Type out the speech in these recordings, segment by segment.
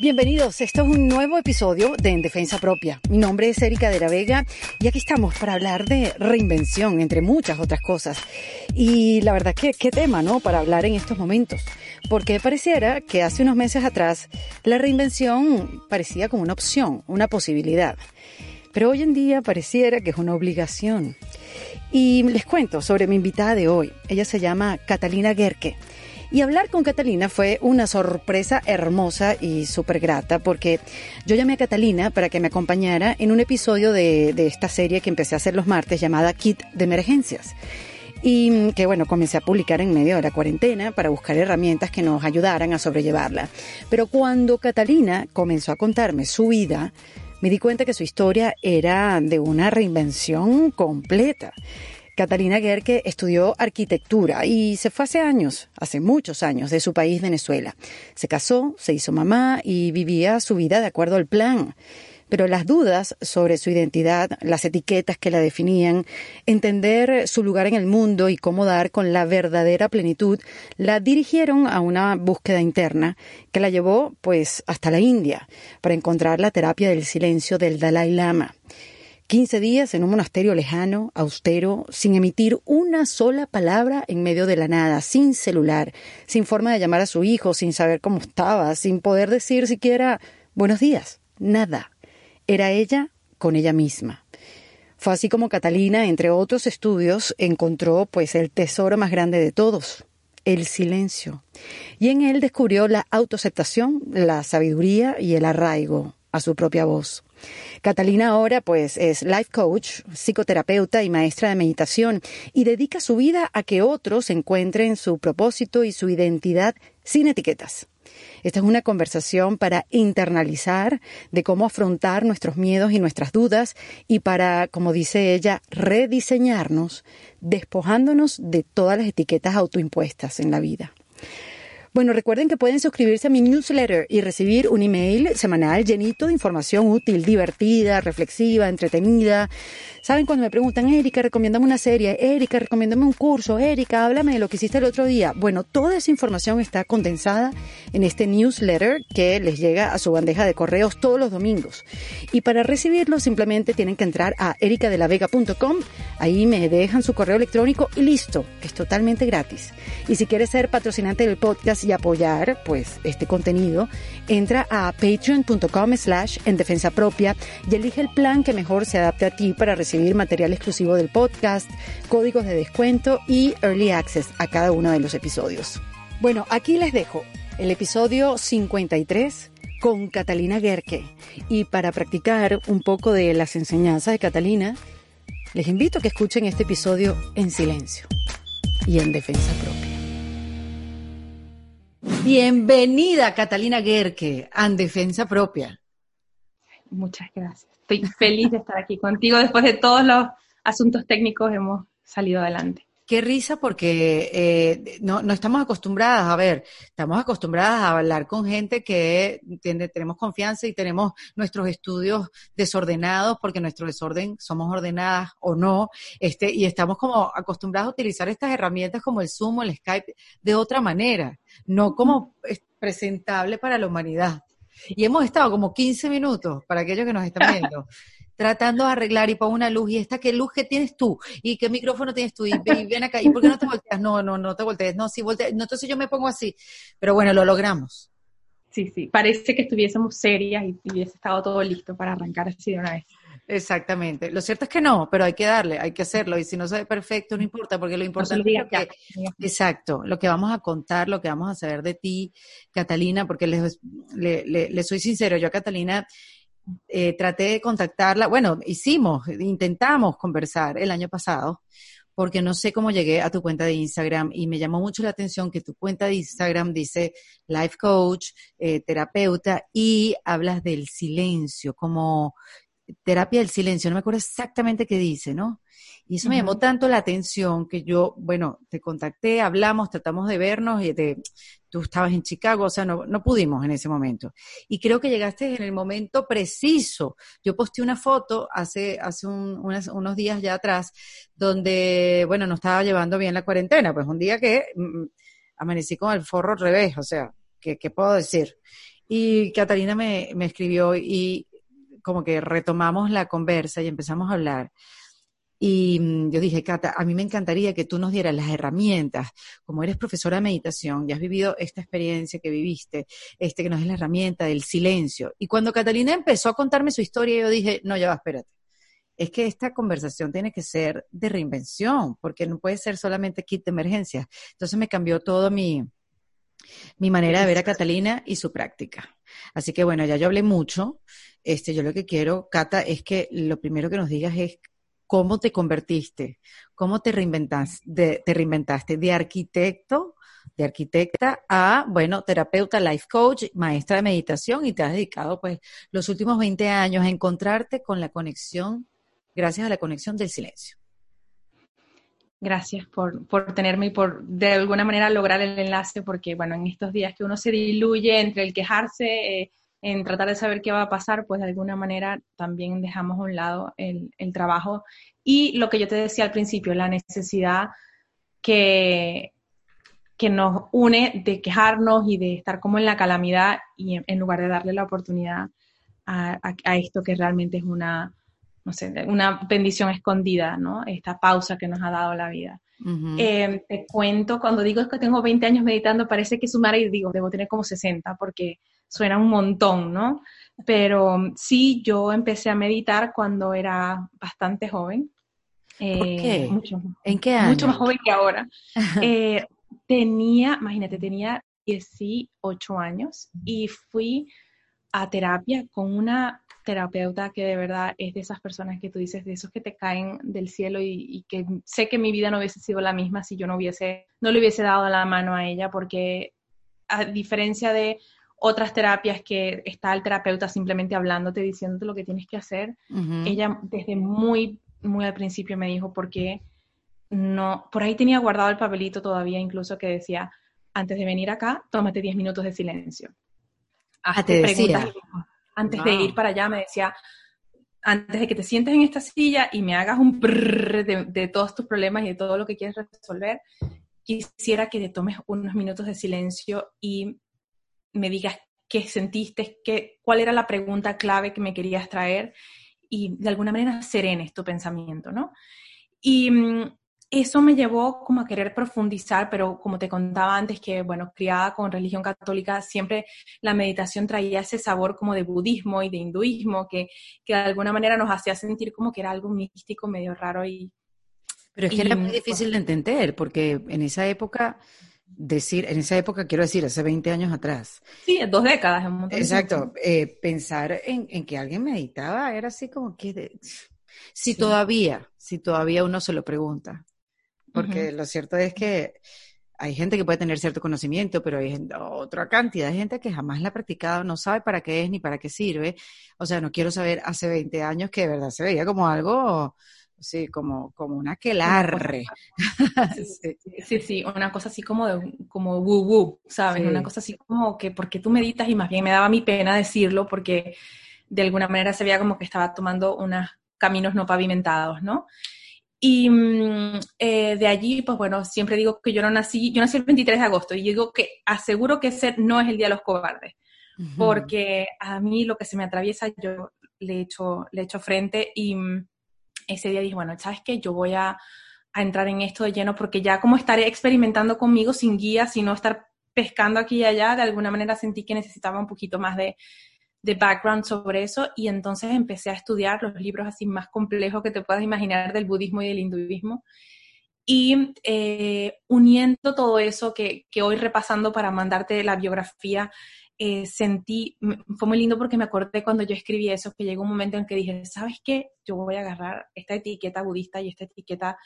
Bienvenidos, esto es un nuevo episodio de En Defensa Propia. Mi nombre es Erika de la Vega y aquí estamos para hablar de reinvención, entre muchas otras cosas. Y la verdad que qué tema, ¿no? Para hablar en estos momentos. Porque pareciera que hace unos meses atrás la reinvención parecía como una opción, una posibilidad. Pero hoy en día pareciera que es una obligación. Y les cuento sobre mi invitada de hoy. Ella se llama Catalina Gerke. Y hablar con Catalina fue una sorpresa hermosa y súper grata porque yo llamé a Catalina para que me acompañara en un episodio de, de esta serie que empecé a hacer los martes llamada Kit de Emergencias y que bueno, comencé a publicar en medio de la cuarentena para buscar herramientas que nos ayudaran a sobrellevarla. Pero cuando Catalina comenzó a contarme su vida, me di cuenta que su historia era de una reinvención completa. Catalina Gerke estudió arquitectura y se fue hace años, hace muchos años, de su país, Venezuela. Se casó, se hizo mamá y vivía su vida de acuerdo al plan. Pero las dudas sobre su identidad, las etiquetas que la definían, entender su lugar en el mundo y cómo dar con la verdadera plenitud, la dirigieron a una búsqueda interna que la llevó pues hasta la India para encontrar la terapia del silencio del Dalai Lama. 15 días en un monasterio lejano, austero, sin emitir una sola palabra en medio de la nada, sin celular, sin forma de llamar a su hijo, sin saber cómo estaba, sin poder decir siquiera buenos días, nada. Era ella con ella misma. Fue así como Catalina, entre otros estudios, encontró pues el tesoro más grande de todos, el silencio. Y en él descubrió la autoaceptación, la sabiduría y el arraigo a su propia voz. Catalina ahora pues es life coach, psicoterapeuta y maestra de meditación y dedica su vida a que otros encuentren su propósito y su identidad sin etiquetas. Esta es una conversación para internalizar de cómo afrontar nuestros miedos y nuestras dudas y para, como dice ella, rediseñarnos, despojándonos de todas las etiquetas autoimpuestas en la vida. Bueno, recuerden que pueden suscribirse a mi newsletter y recibir un email semanal llenito de información útil, divertida, reflexiva, entretenida. Saben cuando me preguntan, Erika, recomiéndame una serie, Erika, recomiéndame un curso, Erika, háblame de lo que hiciste el otro día. Bueno, toda esa información está condensada en este newsletter que les llega a su bandeja de correos todos los domingos. Y para recibirlo simplemente tienen que entrar a ericadelavega.com, ahí me dejan su correo electrónico y listo, es totalmente gratis. Y si quieres ser patrocinante del podcast y apoyar pues este contenido, entra a patreon.com slash en defensa propia y elige el plan que mejor se adapte a ti para recibir material exclusivo del podcast, códigos de descuento y early access a cada uno de los episodios. Bueno, aquí les dejo el episodio 53 con Catalina Gerke. Y para practicar un poco de las enseñanzas de Catalina, les invito a que escuchen este episodio en silencio y en defensa propia. Bienvenida, Catalina Gerke, en defensa propia. Muchas gracias. Estoy feliz de estar aquí contigo. Después de todos los asuntos técnicos hemos salido adelante. Qué risa porque eh, no, no, estamos acostumbradas, a ver, estamos acostumbradas a hablar con gente que tiene, tenemos confianza y tenemos nuestros estudios desordenados porque nuestro desorden somos ordenadas o no, este, y estamos como acostumbradas a utilizar estas herramientas como el Zoom o el Skype de otra manera, no como presentable para la humanidad. Y hemos estado como 15 minutos, para aquellos que nos están viendo, tratando de arreglar y pongo una luz, y esta, ¿qué luz que tienes tú? ¿Y qué micrófono tienes tú? Y, ven acá, ¿y por qué no te volteas? No, no, no te voltees, no, sí volteas, no, entonces yo me pongo así. Pero bueno, lo logramos. Sí, sí, parece que estuviésemos serias y hubiese estado todo listo para arrancar así de una vez. Exactamente. Lo cierto es que no, pero hay que darle, hay que hacerlo. Y si no sabe perfecto, no importa, porque lo importante es que, exacto, lo que vamos a contar, lo que vamos a saber de ti, Catalina, porque les, le, le, soy sincero, yo a Catalina eh, traté de contactarla, bueno, hicimos, intentamos conversar el año pasado, porque no sé cómo llegué a tu cuenta de Instagram y me llamó mucho la atención que tu cuenta de Instagram dice life coach, eh, terapeuta y hablas del silencio, como terapia del silencio, no me acuerdo exactamente qué dice, ¿no? Y eso me llamó tanto la atención que yo, bueno, te contacté, hablamos, tratamos de vernos, y te, tú estabas en Chicago, o sea, no, no pudimos en ese momento. Y creo que llegaste en el momento preciso. Yo posté una foto hace, hace unos días ya atrás, donde, bueno, no estaba llevando bien la cuarentena, pues un día que mm, amanecí con el forro al revés, o sea, ¿qué, qué puedo decir? Y Catalina me, me escribió y como que retomamos la conversa y empezamos a hablar. Y mm, yo dije, Cata, a mí me encantaría que tú nos dieras las herramientas, como eres profesora de meditación y has vivido esta experiencia que viviste, este que nos es la herramienta del silencio. Y cuando Catalina empezó a contarme su historia, yo dije, no, ya va, espérate. Es que esta conversación tiene que ser de reinvención, porque no puede ser solamente kit de emergencia. Entonces me cambió todo mi, mi manera de ver a Catalina y su práctica. Así que bueno, ya yo hablé mucho. Este, yo lo que quiero, Cata, es que lo primero que nos digas es cómo te convertiste, cómo te reinventaste, de, te reinventaste de arquitecto, de arquitecta a, bueno, terapeuta, life coach, maestra de meditación y te has dedicado pues los últimos 20 años a encontrarte con la conexión, gracias a la conexión del silencio. Gracias por, por tenerme y por de alguna manera lograr el enlace, porque bueno, en estos días que uno se diluye entre el quejarse, eh, en tratar de saber qué va a pasar, pues de alguna manera también dejamos a un lado el, el trabajo y lo que yo te decía al principio, la necesidad que, que nos une de quejarnos y de estar como en la calamidad y en, lugar de darle la oportunidad a, a, esto que realmente es una, no sé, una bendición escondida, ¿no? Esta pausa que nos ha dado la vida. eh, te cuento, cuando digo que tengo 20 años meditando, parece que sumar y digo, debo tener como 60, porque suena un montón, ¿no? Pero um, sí, yo empecé a meditar cuando era bastante joven. ¿Por eh, qué? Mucho, ¿En qué año? Mucho más joven que ahora. Eh, tenía, imagínate, tenía 18 años y fui a terapia con una terapeuta que de verdad es de esas personas que tú dices, de esos que te caen del cielo y, y, que sé que mi vida no hubiese sido la misma si yo no hubiese, no le hubiese dado la mano a ella, porque a diferencia de otras terapias que está el terapeuta simplemente hablándote, diciéndote lo que tienes que hacer. Ella desde muy, muy al principio me dijo, porque no, por ahí tenía guardado el papelito todavía, incluso que decía, antes de venir acá, tómate 10 minutos de silencio. Ah, te decía. Antes de ir para allá me decía, antes de que te sientes en esta silla y me hagas un de, de todos tus problemas y de todo lo que quieres resolver, quisiera que te tomes unos minutos de silencio y me digas qué sentiste, qué, cuál era la pregunta clave que me querías traer y de alguna manera serenes tu pensamiento, ¿no? Y mm, eso me llevó como a querer profundizar, pero como te contaba antes, que bueno, criada con religión católica, siempre la meditación traía ese sabor como de budismo y de hinduismo, que, que de alguna manera nos hacía sentir como que era algo místico, medio raro y... Pero es que era muy difícil de entender, porque en esa época decir, en esa época, quiero decir, hace 20 años atrás. Sí, dos décadas. Exacto, eh, pensar en, en, que alguien meditaba era así como que, si sí. todavía, si todavía uno se lo pregunta, porque uh -huh. lo cierto es que hay gente que puede tener cierto conocimiento, pero hay gente, otra cantidad de gente que jamás la ha practicado, no sabe para qué es ni para qué sirve. O sea, no quiero saber hace 20 años que de verdad se veía como algo sí, como, como una quelarre. Sí, sí, sí, una cosa así como de, como woo. Sí. Una cosa así como que, porque tú meditas? Y más bien me daba mi pena decirlo porque de alguna manera se veía como que estaba tomando unos caminos no pavimentados, ¿no? Y mm, eh, de allí, pues bueno, siempre digo que yo no nací, yo nací el 23 de agosto y digo que aseguro que ese no es el Día de los Cobardes, uh -huh. porque a mí lo que se me atraviesa yo le echo, le echo frente y mm, ese día dije, bueno, ¿sabes qué? Yo voy a, a, entrar en esto de lleno porque ya como estaré experimentando conmigo sin guía, sino estar pescando aquí y allá, de alguna manera sentí que necesitaba un poquito más de, de background sobre eso y entonces empecé a estudiar los libros así más complejos que te puedas imaginar del budismo y del hinduismo. Y eh, uniendo todo eso que, que hoy repasando para mandarte la biografía, eh, sentí, fue muy lindo porque me acordé cuando yo escribí eso, que llegó un momento en que dije, ¿sabes qué? Yo voy a agarrar esta etiqueta budista y esta etiqueta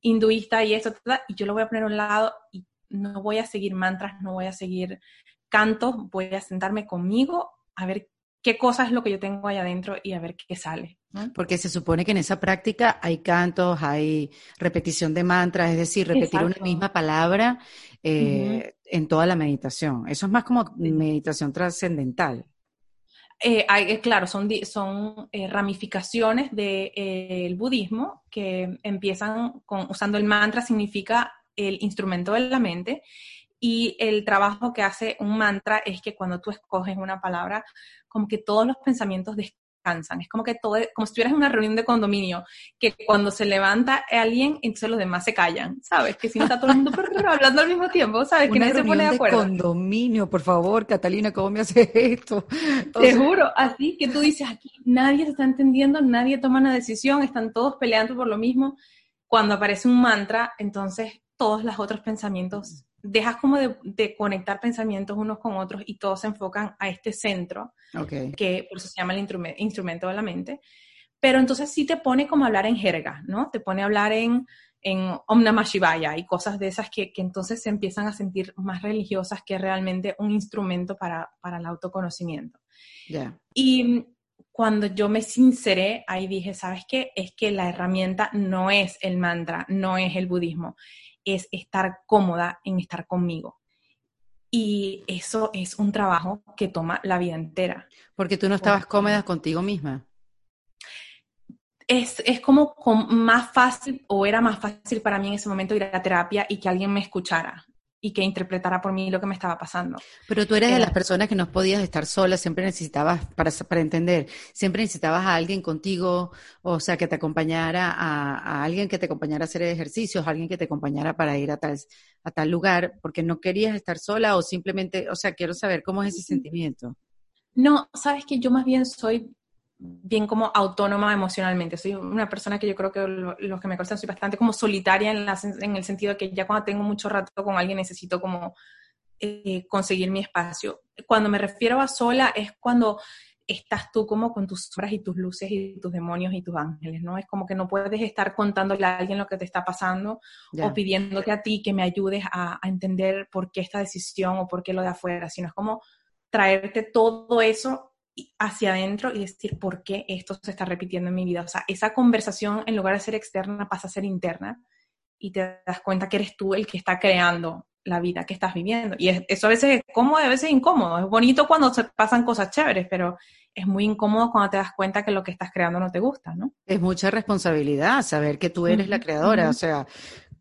hinduista y esto, y yo lo voy a poner a un lado y no voy a seguir mantras, no voy a seguir cantos, voy a sentarme conmigo a ver qué cosa es lo que yo tengo ahí adentro y a ver qué sale. ¿no? Porque se supone que en esa práctica hay cantos, hay repetición de mantras, es decir, repetir Exacto. una misma palabra eh, uh -huh. en toda la meditación. Eso es más como meditación trascendental. Eh, hay, eh, claro, son, son eh, ramificaciones del de, budismo que empiezan con, usando el mantra, significa el instrumento de la mente, Y el trabajo que hace un mantra es que cuando tú escoges una palabra, como que todos los pensamientos descansan. Es como que todo, como si estuvieras en una reunión de condominio, que cuando se levanta alguien, entonces los demás se callan, ¿sabes? Que si no está todo el mundo hablando al mismo tiempo, ¿sabes? Que nadie se pone de acuerdo. condominio, por favor, Catalina, ¿cómo me haces esto? Te juro, así que tú dices aquí, nadie se está entendiendo, nadie toma una decisión, están todos peleando por lo mismo. Cuando aparece un mantra, entonces todos los otros pensamientos dejas como de, conectar pensamientos unos con otros y todos se enfocan a este centro, que por eso se llama el instrumento de la mente. Pero entonces sí te pone como a hablar en jerga, ¿no? Te pone a hablar en, en Om Namah Shivaya y cosas de esas que, que, entonces se empiezan a sentir más religiosas que realmente un instrumento para, para el autoconocimiento. Y cuando yo me sinceré, ahí dije, ¿sabes qué? Es que la herramienta no es el mantra, no es el budismo, es estar cómoda en estar conmigo. Y eso es un trabajo que toma la vida entera. Porque tú no estabas cómoda contigo misma. Es, es como más fácil, o era más fácil para mí en ese momento ir a terapia y que alguien me escuchara y que interpretara por mí lo que me estaba pasando. Pero tú eres de las personas que no podías estar sola, siempre necesitabas, para, para entender, siempre necesitabas a alguien contigo, o sea, que te acompañara, a, alguien que te acompañara a hacer ejercicios, a alguien que te acompañara para ir a tal, a tal lugar, porque no querías estar sola o simplemente, o sea, quiero saber cómo es ese sentimiento. No, sabes que yo más bien soy bien como autónoma emocionalmente. Soy una persona que yo creo que los que me conocen soy bastante como solitaria en, en, el sentido de que ya cuando tengo mucho rato con alguien necesito como eh, conseguir mi espacio. Cuando me refiero a sola es cuando estás tú como con tus sombras y tus luces y tus demonios y tus ángeles, ¿no? Es como que no puedes estar contándole a alguien lo que te está pasando o pidiéndote a ti que me ayudes a, a entender por qué esta decisión o por qué lo de afuera, sino es como traerte todo eso hacia adentro y decir por qué esto se está repitiendo en mi vida. O sea, esa conversación en lugar de ser externa pasa a ser interna y te das cuenta que eres tú el que está creando la vida que estás viviendo. Y eso a veces es cómodo, a veces es incómodo. Es bonito cuando se pasan cosas chéveres, pero es muy incómodo cuando te das cuenta que lo que estás creando no te gusta, ¿no? Es mucha responsabilidad saber que tú eres la creadora. O sea,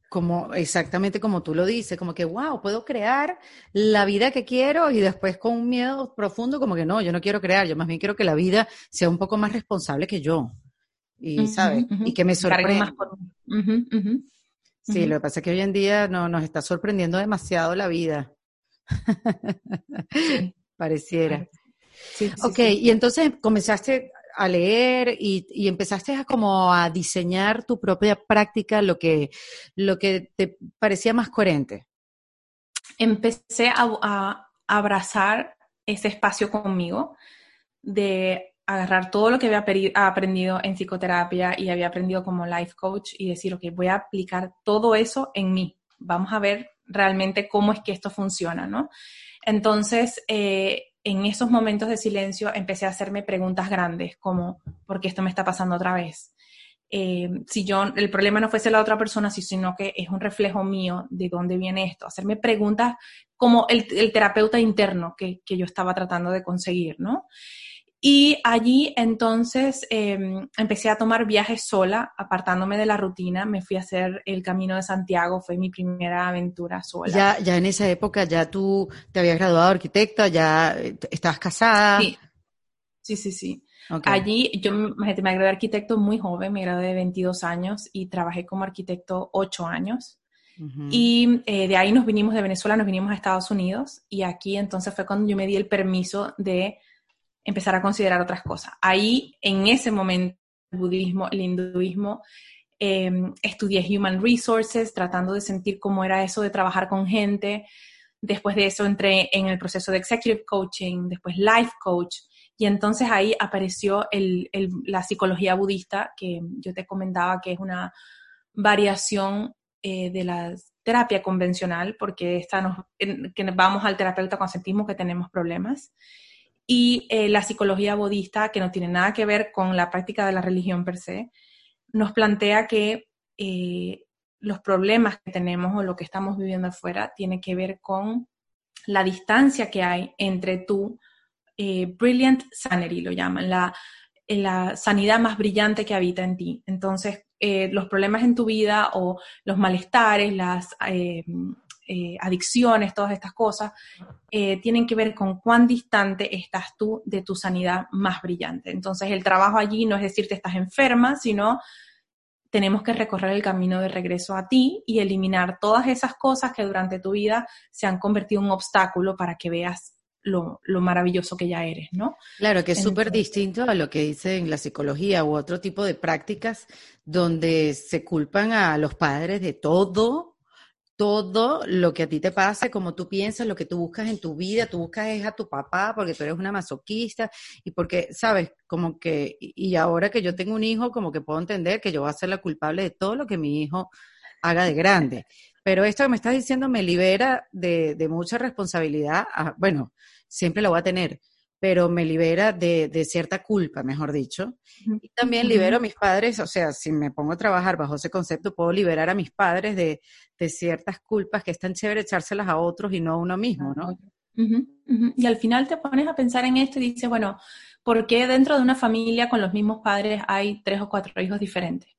como exactamente como tú lo dices, como que, wow, puedo crear la vida que quiero y después con un miedo profundo, como que no, yo no quiero crear, yo más bien quiero que la vida sea un poco más responsable que yo. Y, ¿sabes? Y que me sorprenda. sí, lo que pasa es que hoy en día no, nos está sorprendiendo demasiado la vida. Pareciera. Sí, ok, y entonces comenzaste a leer y, empezaste a como a diseñar tu propia práctica, lo que, lo que te parecía más coherente? Empecé a, abrazar ese espacio conmigo de agarrar todo lo que había aprendido en psicoterapia y había aprendido como life coach y decir, ok, voy a aplicar todo eso en mí. Vamos a ver realmente cómo es que esto funciona, ¿no? Entonces, eh, en esos momentos de silencio empecé a hacerme preguntas grandes, como, ¿por qué esto me está pasando otra vez? Eh, si yo, el problema no fuese la otra persona, sino que es un reflejo mío de dónde viene esto. Hacerme preguntas como el, terapeuta interno que, que, yo estaba tratando de conseguir, ¿no? Y allí entonces em, empecé a tomar viajes sola, apartándome de la rutina. Me fui a hacer el Camino de Santiago, fue mi primera aventura sola. Ya, ya en esa época ya tú te habías graduado de arquitecta, ya eh, estabas casada. Sí, sí, sí. sí. Allí yo me, gradué de arquitecto muy joven, me gradué de 22 años y trabajé como arquitecto 8 años. Y eh, de ahí nos vinimos de Venezuela, nos vinimos a Estados Unidos y aquí entonces fue cuando yo me di el permiso de empezar a considerar otras cosas. Ahí, en ese momento, el budismo, el hinduismo, em, estudié Human Resources, tratando de sentir cómo era eso de trabajar con gente. Después de eso entré en el proceso de Executive Coaching, después Life Coach, y entonces ahí apareció la psicología budista, que yo te comentaba que es una variación eh, de la terapia convencional, porque esta nos, que vamos al terapeuta cuando sentimos que tenemos problemas y eh, la psicología budista, que no tiene nada que ver con la práctica de la religión per se, nos plantea que eh, los problemas que tenemos o lo que estamos viviendo afuera tiene que ver con la distancia que hay entre tu eh, brilliant sanity, lo llaman, la, la, sanidad más brillante que habita en ti. Entonces, los problemas en tu vida o los malestares, las eh, adicciones, todas estas cosas, eh, tienen que ver con cuán distante estás tú de tu sanidad más brillante. Entonces, el trabajo allí no es decirte estás enferma, sino tenemos que recorrer el camino de regreso a ti y eliminar todas esas cosas que durante tu vida se han convertido en un obstáculo para que veas lo, maravilloso que ya eres, ¿no? Claro, que es súper distinto a lo que dice en la psicología u otro tipo de prácticas donde se culpan a los padres de todo, todo lo que a ti te pase, como tú piensas, lo que tú buscas en tu vida, tú buscas es a tu papá porque tú eres una masoquista y porque, sabes, como que, y ahora que yo tengo un hijo, como que puedo entender que yo voy a ser la culpable de todo lo que mi hijo haga de grande. Pero esto que me estás diciendo me libera de, de mucha responsabilidad. Ah, bueno, siempre la voy a tener, pero me libera de, de cierta culpa, mejor dicho. Y también libero a mis padres, o sea, si me pongo a trabajar bajo ese concepto, puedo liberar a mis padres de, de ciertas culpas que es tan chévere echárselas a otros y no a uno mismo, ¿no? Y al final te pones a pensar en esto y dices, bueno, ¿por qué dentro de una familia con los mismos padres hay tres o cuatro hijos diferentes?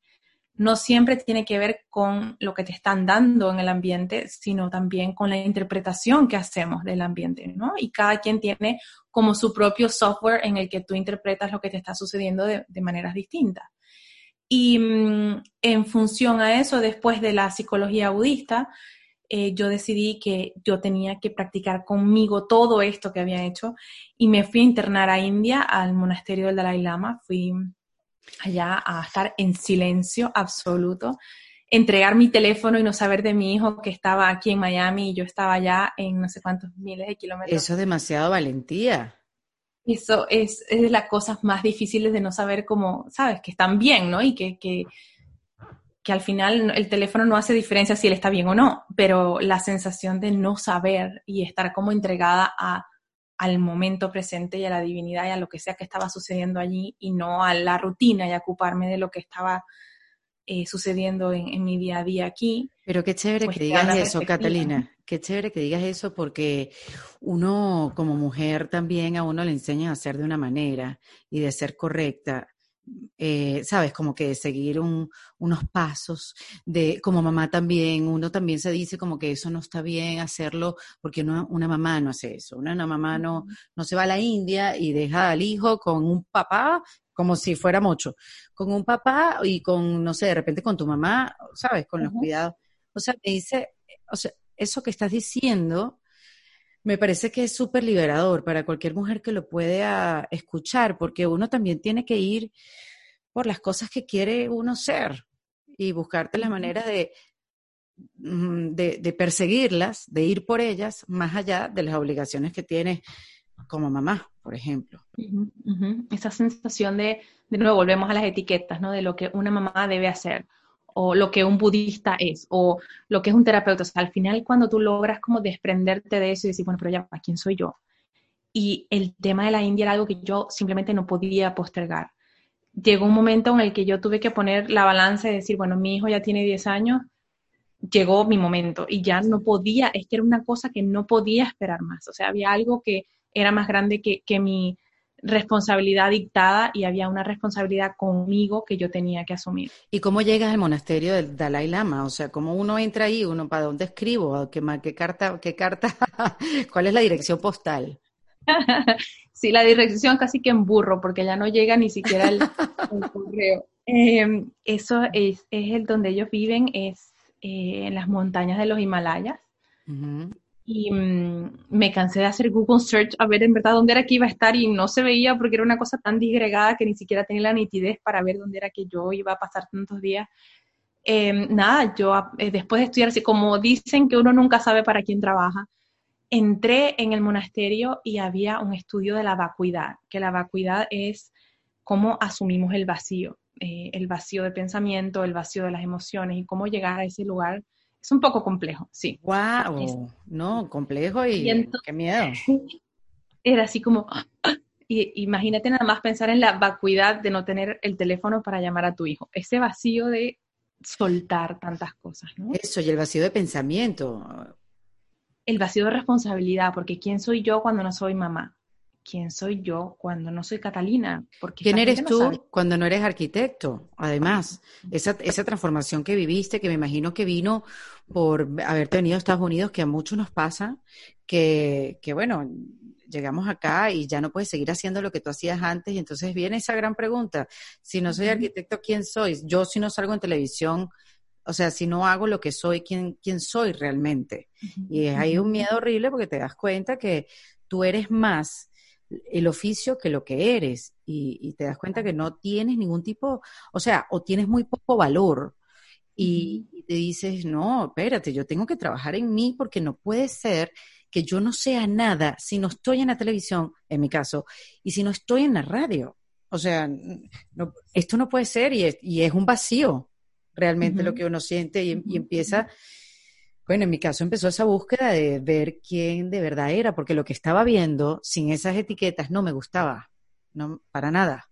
No siempre tiene que ver con lo que te están dando en el ambiente, sino también con la interpretación que hacemos del ambiente, ¿no? Y cada quien tiene como su propio software en el que tú interpretas lo que te está sucediendo de, maneras distintas. Y mm, en función a eso, después de la psicología budista, eh, yo decidí que yo tenía que practicar conmigo todo esto que había hecho y me fui a internar a India, al monasterio del Dalai Lama. Fui allá a estar en silencio absoluto, entregar mi teléfono y no saber de mi hijo que estaba aquí en Miami y yo estaba allá en no sé cuántos miles de kilómetros. Eso es demasiado valentía. Eso es, es de las cosas más difíciles de no saber cómo, sabes, que están bien, ¿no? Y que, que, que al final el teléfono no hace diferencia si él está bien o no, pero la sensación de no saber y estar como entregada a al momento presente y a la divinidad y a lo que sea que estaba sucediendo allí y no a la rutina y a ocuparme de lo que estaba eh, sucediendo en, mi día a día aquí. Pero qué chévere pues que digas eso, Catalina. Qué chévere que digas eso porque uno como mujer también a uno le enseña a hacer de una manera y de ser correcta eh, sabes, como que seguir unos pasos, de, como mamá también, uno también se dice como que eso no está bien hacerlo, porque una mamá no hace eso, una, mamá no, no se va a la India y deja al hijo con un papá como si fuera mucho, con un papá y con, no sé, de repente con tu mamá, sabes, con los cuidados. O sea, me dice, o sea, eso que estás diciendo me parece que es súper liberador para cualquier mujer que lo pueda escuchar, porque uno también tiene que ir por las cosas que quiere uno ser y buscarte la manera mm, de, de, perseguirlas, de ir por ellas, más allá de las obligaciones que tienes como mamá, por ejemplo. Esa sensación de, de nuevo, volvemos a las etiquetas, ¿no? De lo que una mamá debe hacer o lo que un budista es, o lo que es un terapeuta. O sea, al final cuando tú logras como desprenderte de eso y decir, bueno, pero ya, ¿quién soy yo? Y el tema de la India era algo que yo simplemente no podía postergar. Llegó un momento en el que yo tuve que poner la balanza y decir, bueno, mi hijo ya tiene 10 años, llegó mi momento y ya no podía, es que era una cosa que no podía esperar más. O sea, había algo que era más grande que, que mi responsabilidad dictada y había una responsabilidad conmigo que yo tenía que asumir. ¿Y cómo llegas al monasterio del Dalai Lama? O sea, ¿cómo uno entra ahí? ¿Uno para dónde escribo? ¿Qué, qué carta? Qué carta? ¿Cuál es la dirección postal? sí, la dirección casi que en burro, porque ya no llega ni siquiera el, correo. Em, eso es, es el donde ellos viven, es eh, en las montañas de los Himalayas y mm, me cansé de hacer Google Search a ver en verdad dónde era que iba a estar y no se veía porque era una cosa tan disgregada que ni siquiera tenía la nitidez para ver dónde era que yo iba a pasar tantos días. Em, nada, yo eh, después de estudiar, así como dicen que uno nunca sabe para quién trabaja, entré en el monasterio y había un estudio de la vacuidad, que la vacuidad es cómo asumimos el vacío, eh, el vacío de pensamiento, el vacío de las emociones y cómo llegar a ese lugar es un poco complejo, sí. ¡Wow! No, complejo y, qué miedo. Era así como, y, imagínate nada más pensar en la vacuidad de no tener el teléfono para llamar a tu hijo. Ese vacío de soltar tantas cosas, ¿no? Eso, y el vacío de pensamiento. El vacío de responsabilidad, porque ¿quién soy yo cuando no soy mamá? Quién soy yo cuando no soy Catalina. Porque ¿Quién eres tú cuando no eres arquitecto? Además, esa, esa transformación que viviste, que me imagino que vino por haberte venido a Estados Unidos, que a muchos nos pasa, que, que bueno, llegamos acá y ya no puedes seguir haciendo lo que tú hacías antes. Y entonces viene esa gran pregunta, si no soy arquitecto, ¿quién soy? Yo si no salgo en televisión, o sea, si no hago lo que soy, ¿quién, quién soy realmente? Y hay un miedo horrible porque te das cuenta que tú eres más el oficio que lo que eres. Y, te das cuenta que no tienes ningún tipo, o sea, o tienes muy poco valor. Y, y, te dices, no, espérate, yo tengo que trabajar en mí porque no puede ser que yo no sea nada si no estoy en la televisión, en mi caso, y si no estoy en la radio. O sea, esto no puede ser y es, un vacío realmente lo que uno siente y, y, empieza, bueno, en mi caso empezó esa búsqueda de ver quién de verdad era, porque lo que estaba viendo sin esas etiquetas no me gustaba, no, para nada.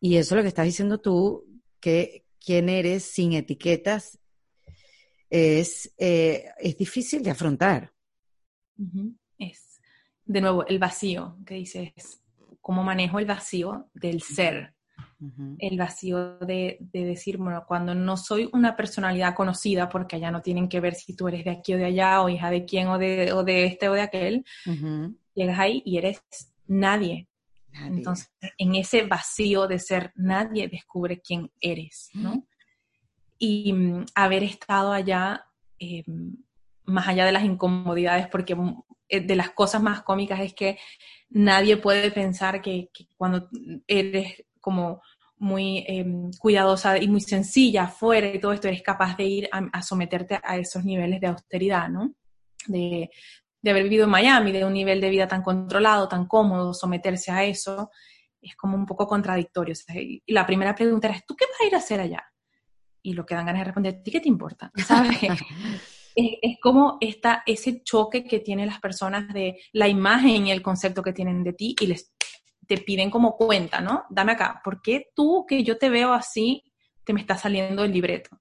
Y eso es lo que estás diciendo tú, que quién eres sin etiquetas es, eh, es difícil de afrontar. Es, de nuevo, el vacío que dices, cómo manejo el vacío del ser. El vacío de, decir, bueno, cuando no soy una personalidad conocida, porque allá no tienen que ver si tú eres de aquí o de allá, o hija de quién, o de, o de este o de aquel, llegas ahí y eres nadie. Entonces, en ese vacío de ser nadie, descubre quién eres, ¿no? Y mm, haber estado allá em, más allá de las incomodidades, porque eh, de las cosas más cómicas es que nadie puede pensar que, cuando eres como muy em, cuidadosa y muy sencilla afuera y todo esto, eres capaz de ir a, someterte a esos niveles de austeridad, ¿no? De, haber vivido en Miami, de un nivel de vida tan controlado, tan cómodo, someterse a eso, es como un poco contradictorio. y la primera pregunta era, ¿tú qué vas a ir a hacer allá? Y lo que dan ganas de responder, ¿a ti qué te importa? ¿Sabes? es, como esta, ese choque que tienen las personas de la imagen y el concepto que tienen de ti y les te piden como cuenta, ¿no? Dame acá, ¿por qué tú que yo te veo así te me está saliendo el libreto?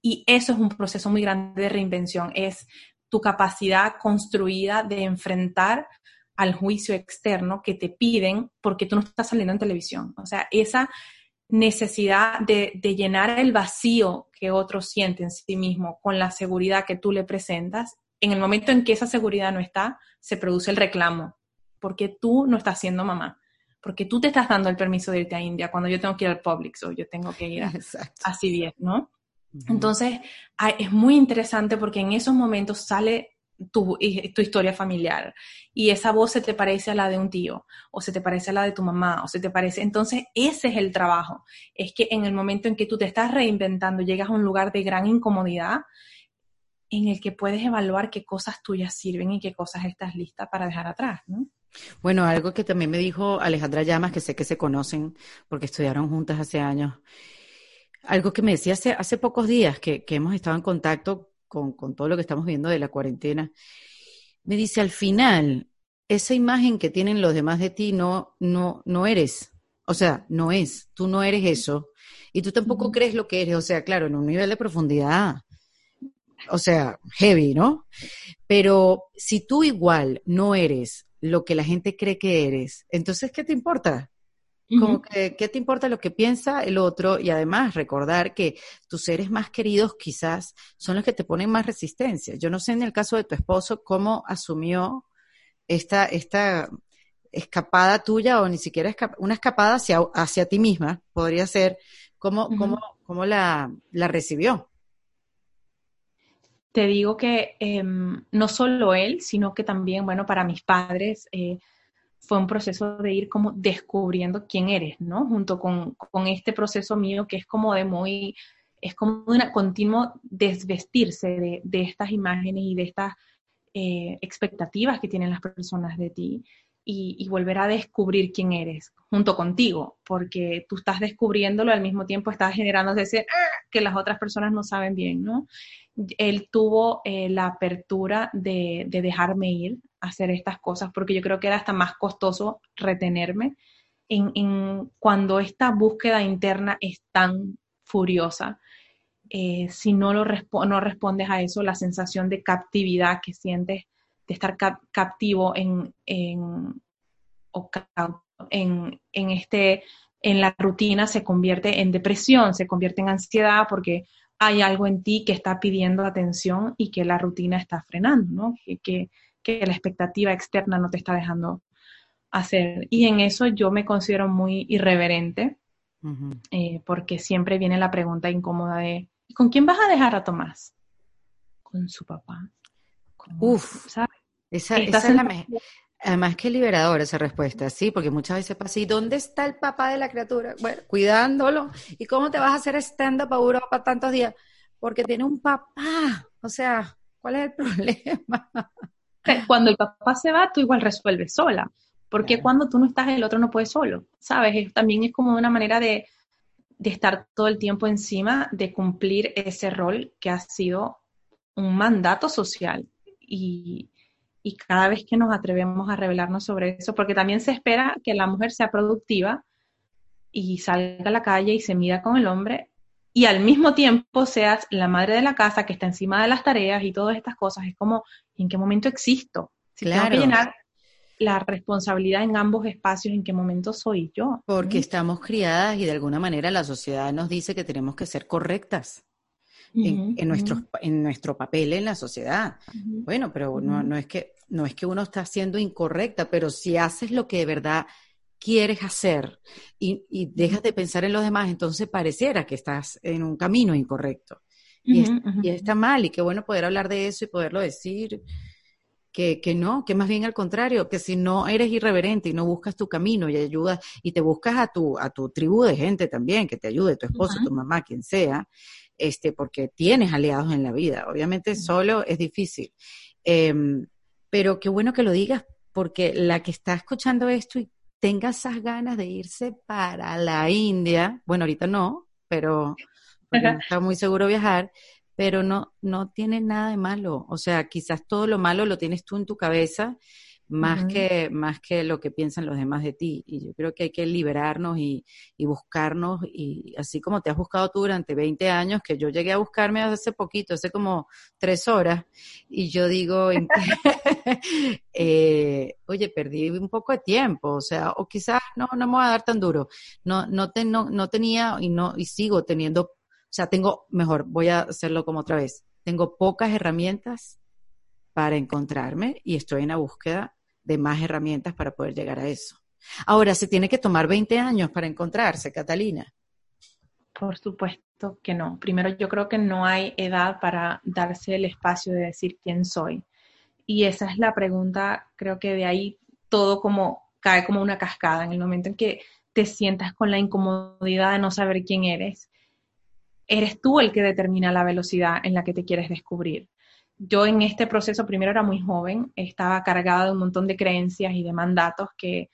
Y eso es un proceso muy grande de reinvención, es tu capacidad construida de enfrentar al juicio externo que te piden porque tú no estás saliendo en televisión. O sea, esa necesidad de, llenar el vacío que otro siente en sí mismo con la seguridad que tú le presentas, en el momento en que esa seguridad no está, se produce el reclamo, porque tú no estás siendo mamá, porque tú te estás dando el permiso de irte a India cuando yo tengo que ir al Publix o yo tengo que ir a, así bien ¿no? Entonces, es muy interesante porque en esos momentos sale tu, tu, historia familiar y esa voz se te parece a la de un tío o se te parece a la de tu mamá o se te parece. Entonces, ese es el trabajo. Es que en el momento en que tú te estás reinventando, llegas a un lugar de gran incomodidad en el que puedes evaluar qué cosas tuyas sirven y qué cosas estás lista para dejar atrás, ¿no? Bueno, algo que también me dijo Alejandra Llamas, que sé que se conocen porque estudiaron juntas hace años. Algo que me decía hace, hace pocos días que, que hemos estado en contacto con, todo lo que estamos viendo de la cuarentena, me dice, al final, esa imagen que tienen los demás de ti no, no, no eres. O sea, no es. Tú no eres eso. Y tú tampoco crees lo que eres. O sea, claro, en un nivel de profundidad. O sea, heavy, ¿no? Pero si tú igual no eres lo que la gente cree que eres, entonces, ¿qué te importa? Como que, ¿qué te importa lo que piensa el otro? Y además recordar que tus seres más queridos quizás son los que te ponen más resistencia. Yo no sé en el caso de tu esposo cómo asumió esta, esta escapada tuya o ni siquiera una escapada hacia, hacia ti misma, podría ser, cómo, cómo, cómo la, la, recibió. Te digo que em, no solo él, sino que también, bueno, para mis padres, eh, fue un proceso de ir como descubriendo quién eres, ¿no? Junto con, este proceso mío que es como de muy, es como un continuo desvestirse de, estas imágenes y de estas eh, expectativas que tienen las personas de ti y, volver a descubrir quién eres junto contigo, porque tú estás descubriéndolo al mismo tiempo estás generando ese ah", que las otras personas no saben bien, ¿no? Él tuvo eh, la apertura de, de dejarme ir a hacer estas cosas, porque yo creo que era hasta más costoso retenerme en, en cuando esta búsqueda interna es tan furiosa. Eh, si no, lo no respondes a eso, la sensación de captividad que sientes de estar captivo en, o en, en, este, en la rutina se convierte en depresión, se convierte en ansiedad porque hay algo en ti que está pidiendo atención y que la rutina está frenando, ¿no? Que, que, la expectativa externa no te está dejando hacer. Y en eso yo me considero muy irreverente, eh, porque siempre viene la pregunta incómoda de, ¿con quién vas a dejar a Tomás? Con su papá. Uf, ¿sabes? Esa, esa es la mejor. Además, que liberadora esa respuesta, sí, porque muchas veces pasa, ¿y dónde está el papá de la criatura? Bueno, cuidándolo. ¿Y cómo te vas a hacer stand-up a Europa tantos días? Porque tiene un papá. O sea, ¿cuál es el problema? Cuando el papá se va, tú igual resuelves sola. Porque cuando tú no estás, el otro no puede solo, ¿sabes? también es como una manera de, de estar todo el tiempo encima de cumplir ese rol que ha sido un mandato social. Y, y cada vez que nos atrevemos a revelarnos sobre eso, porque también se espera que la mujer sea productiva y salga a la calle y se mida con el hombre y al mismo tiempo seas la madre de la casa que está encima de las tareas y todas estas cosas. Es como, ¿en qué momento existo? Si claro. tengo que llenar la responsabilidad en ambos espacios, ¿en qué momento soy yo? Porque estamos criadas y de alguna manera la sociedad nos dice que tenemos que ser correctas en, nuestro, en nuestro papel en la sociedad. Bueno, pero no, no, es que, no es que uno está siendo incorrecta, pero si haces lo que de verdad quieres hacer y, y dejas de pensar en los demás, entonces pareciera que estás en un camino incorrecto. Y, y, está mal, y qué bueno poder hablar de eso y poderlo decir. Que, que, no, que más bien al contrario, que si no eres irreverente y no buscas tu camino y ayudas y te buscas a tu, a tu tribu de gente también, que te ayude, tu esposo, tu mamá, quien sea, este, porque tienes aliados en la vida. Obviamente solo es difícil. Em, pero qué bueno que lo digas, porque la que está escuchando esto y tenga esas ganas de irse para la India, bueno, ahorita no, pero no está muy seguro viajar, pero no, no tiene nada de malo. O sea, quizás todo lo malo lo tienes tú en tu cabeza más, que, más que lo que piensan los demás de ti. Y yo creo que hay que liberarnos y, y, buscarnos, y así como te has buscado tú durante 20 años, que yo llegué a buscarme hace poquito, hace como tres horas, y yo digo, eh, oye, perdí un poco de tiempo, o sea, o quizás no, no me voy a dar tan duro. No, no, no, no tenía y no, y sigo teniendo, o sea, tengo, mejor, voy a hacerlo como otra vez, tengo pocas herramientas para encontrarme y estoy en la búsqueda de más herramientas para poder llegar a eso. Ahora, ¿se tiene que tomar 20 años para encontrarse, Catalina? Por supuesto que no. Primero, yo creo que no hay edad para darse el espacio de decir quién soy. Y esa es la pregunta, creo que de ahí todo como cae como una cascada en el momento en que te sientas con la incomodidad de no saber quién eres. Eres tú el que determina la velocidad en la que te quieres descubrir yo en este proceso primero era muy joven, estaba cargada de un montón de creencias y de mandatos que,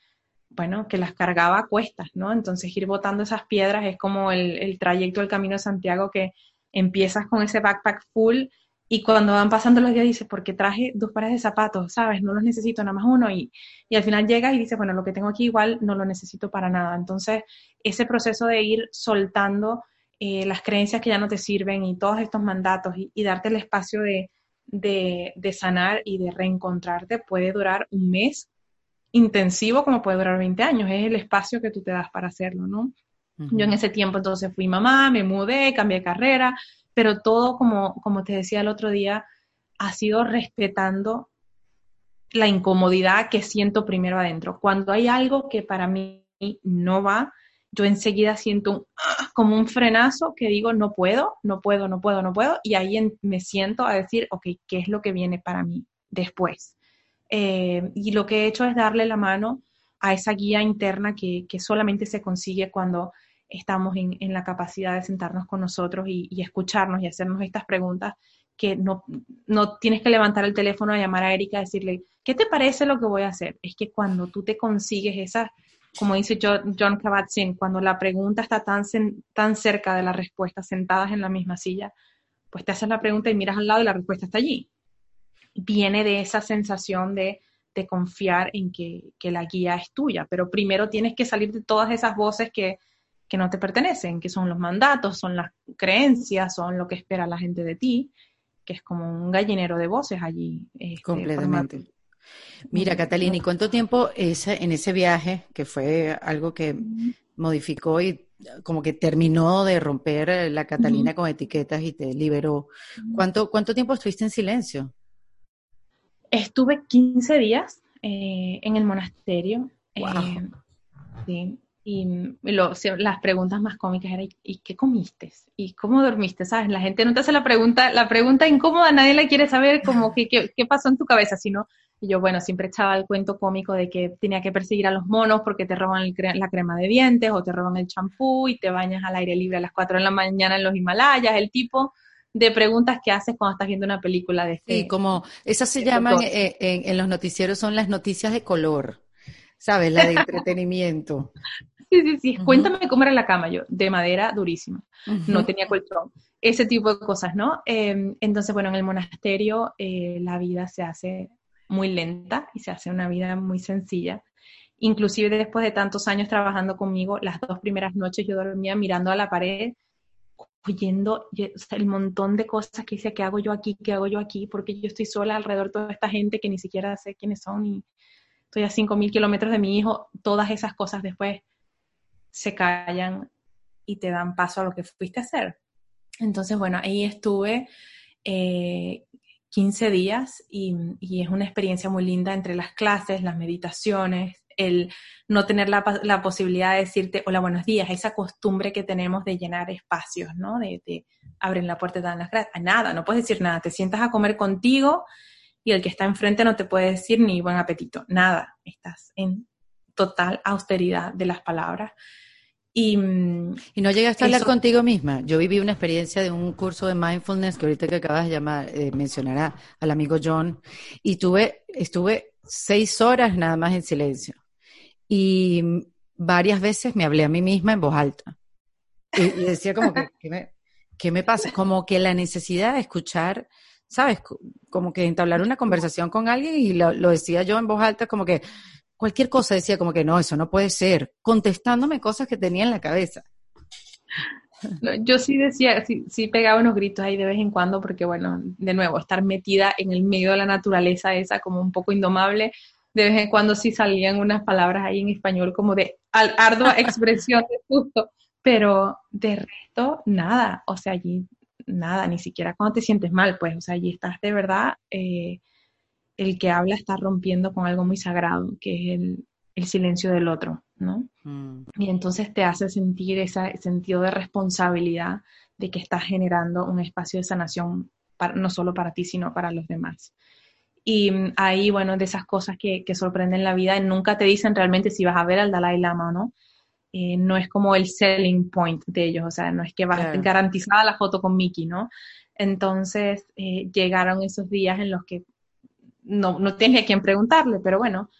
bueno, que las cargaba a cuestas, ¿no? Entonces ir botando esas piedras es como el, trayecto del Camino de Santiago que empiezas con ese backpack full y cuando van pasando los días dices, porque traje dos pares de zapatos, ¿sabes? No los necesito, nada más uno. Y, y al final llegas y dices, bueno, lo que tengo aquí igual no lo necesito para nada. Entonces, ese proceso de ir soltando eh, las creencias que ya no te sirven y todos estos mandatos y darte el espacio de, de, sanar y de reencontrarte puede durar un mes intensivo como puede durar 20 años. Es el espacio que tú te das para hacerlo, ¿no? Yo en ese tiempo entonces fui mamá, me mudé, cambié de carrera, pero todo, como, como te decía el otro día, ha sido respetando la incomodidad que siento primero adentro. Cuando hay algo que para mí no va, yo enseguida siento ah, como un frenazo que digo, no puedo, no puedo, no puedo, no puedo, y ahí me siento a decir, ok, ¿qué es lo que viene para mí después? Eh, y lo que he hecho es darle la mano a esa guía interna que, solamente se consigue cuando estamos en, la capacidad de sentarnos con nosotros y, escucharnos y hacernos estas preguntas que no, no tienes que levantar el teléfono a llamar a Erika y decirle, ¿qué te parece lo que voy a hacer? Es que cuando tú te consigues esas como dice John Kabat-Zinn, cuando la pregunta está tan, tan cerca de la respuesta, sentadas en la misma silla, pues te haces la pregunta y miras al lado y la respuesta está allí. Viene de esa sensación de, confiar en que, la guía es tuya, pero primero tienes que salir de todas esas voces que, no te pertenecen, que son los mandatos, son las creencias, son lo que espera la gente de ti, que es como un gallinero de voces allí. Este, Completamente. Mira, Catalina, ¿y cuánto tiempo ese, en ese viaje, que fue algo que modificó y como que terminó de romper la Catalina con etiquetas y te liberó, ¿cuánto, cuánto tiempo estuviste en silencio? Estuve 15 días eh, en el monasterio. Eh, sí, y las preguntas más cómicas eran, ¿y qué comiste? ¿Y cómo dormiste? ¿Sabes? La gente no te hace la pregunta, la pregunta incómoda, nadie la quiere saber como que qué pasó en tu cabeza, sino y yo, bueno, siempre echaba el cuento cómico de que tenía que perseguir a los monos porque te roban la crema de dientes o te roban el champú y te bañas al aire libre a las 4 de la mañana en los Himalayas, el tipo de preguntas que haces cuando estás viendo una película de este. Sí, como esas se llaman eh, en, los noticieros, son las noticias de color, ¿sabes? La de entretenimiento. Sí, sí, sí. Cuéntame cómo era la cama yo, de madera durísima. No tenía colchón. Ese tipo de cosas, ¿no? Em, entonces, bueno, en el monasterio eh, la vida se hace muy lenta y se hace una vida muy sencilla. Inclusive después de tantos años trabajando conmigo, las dos primeras noches yo dormía mirando a la pared, oyendo el montón de cosas que dice, ¿qué hago yo aquí? ¿Qué hago yo aquí? Porque yo estoy sola alrededor de toda esta gente que ni siquiera sé quiénes son y estoy a 5.000 kilómetros de mi hijo. Todas esas cosas después se callan y te dan paso a lo que fuiste a hacer. Entonces, bueno, ahí estuve eh, 15 días y, es una experiencia muy linda entre las clases, las meditaciones, el no tener la, posibilidad de decirte hola, buenos días, esa costumbre que tenemos de llenar espacios, ¿no? De, de abren la puerta y dan las gracias. Nada, no puedes decir nada, te sientas a comer contigo y el que está enfrente no te puede decir ni buen apetito, nada, estás en total austeridad de las palabras. Y, no llegaste a hablar contigo misma. Yo viví una experiencia de un curso de mindfulness que ahorita que acabas de llamar, eh, mencionar al amigo John, y tuve, estuve seis horas nada más en silencio. Y varias veces me hablé a mí misma en voz alta. Y, decía como que, ¿qué me, pasa? Como que la necesidad de escuchar, ¿sabes? Como que entablar una conversación con alguien y lo, lo decía yo en voz alta, como que cualquier cosa decía como que no, eso no puede ser, contestándome cosas que tenía en la cabeza. yo sí decía, sí, sí, pegaba unos gritos ahí de vez en cuando, porque bueno, de nuevo, estar metida en el medio de la naturaleza esa como un poco indomable, de vez en cuando sí salían unas palabras ahí en español como de ardua expresión de susto, pero de resto, nada, o sea, allí nada, ni siquiera cuando te sientes mal, pues, o sea, allí estás de verdad eh, el que habla está rompiendo con algo muy sagrado, que es el, silencio del otro, ¿no? Mm. Y entonces te hace sentir ese sentido de responsabilidad de que estás generando un espacio de sanación no solo para ti, sino para los demás. Y mm, ahí, bueno, de esas cosas que, sorprenden la vida, nunca te dicen realmente si vas a ver al Dalai Lama o no. Eh, no es como el selling point de ellos, o sea, no es que vas garantizada la foto con Mickey, ¿no? Entonces eh, llegaron esos días en los que no, no tenía a quién preguntarle, pero bueno,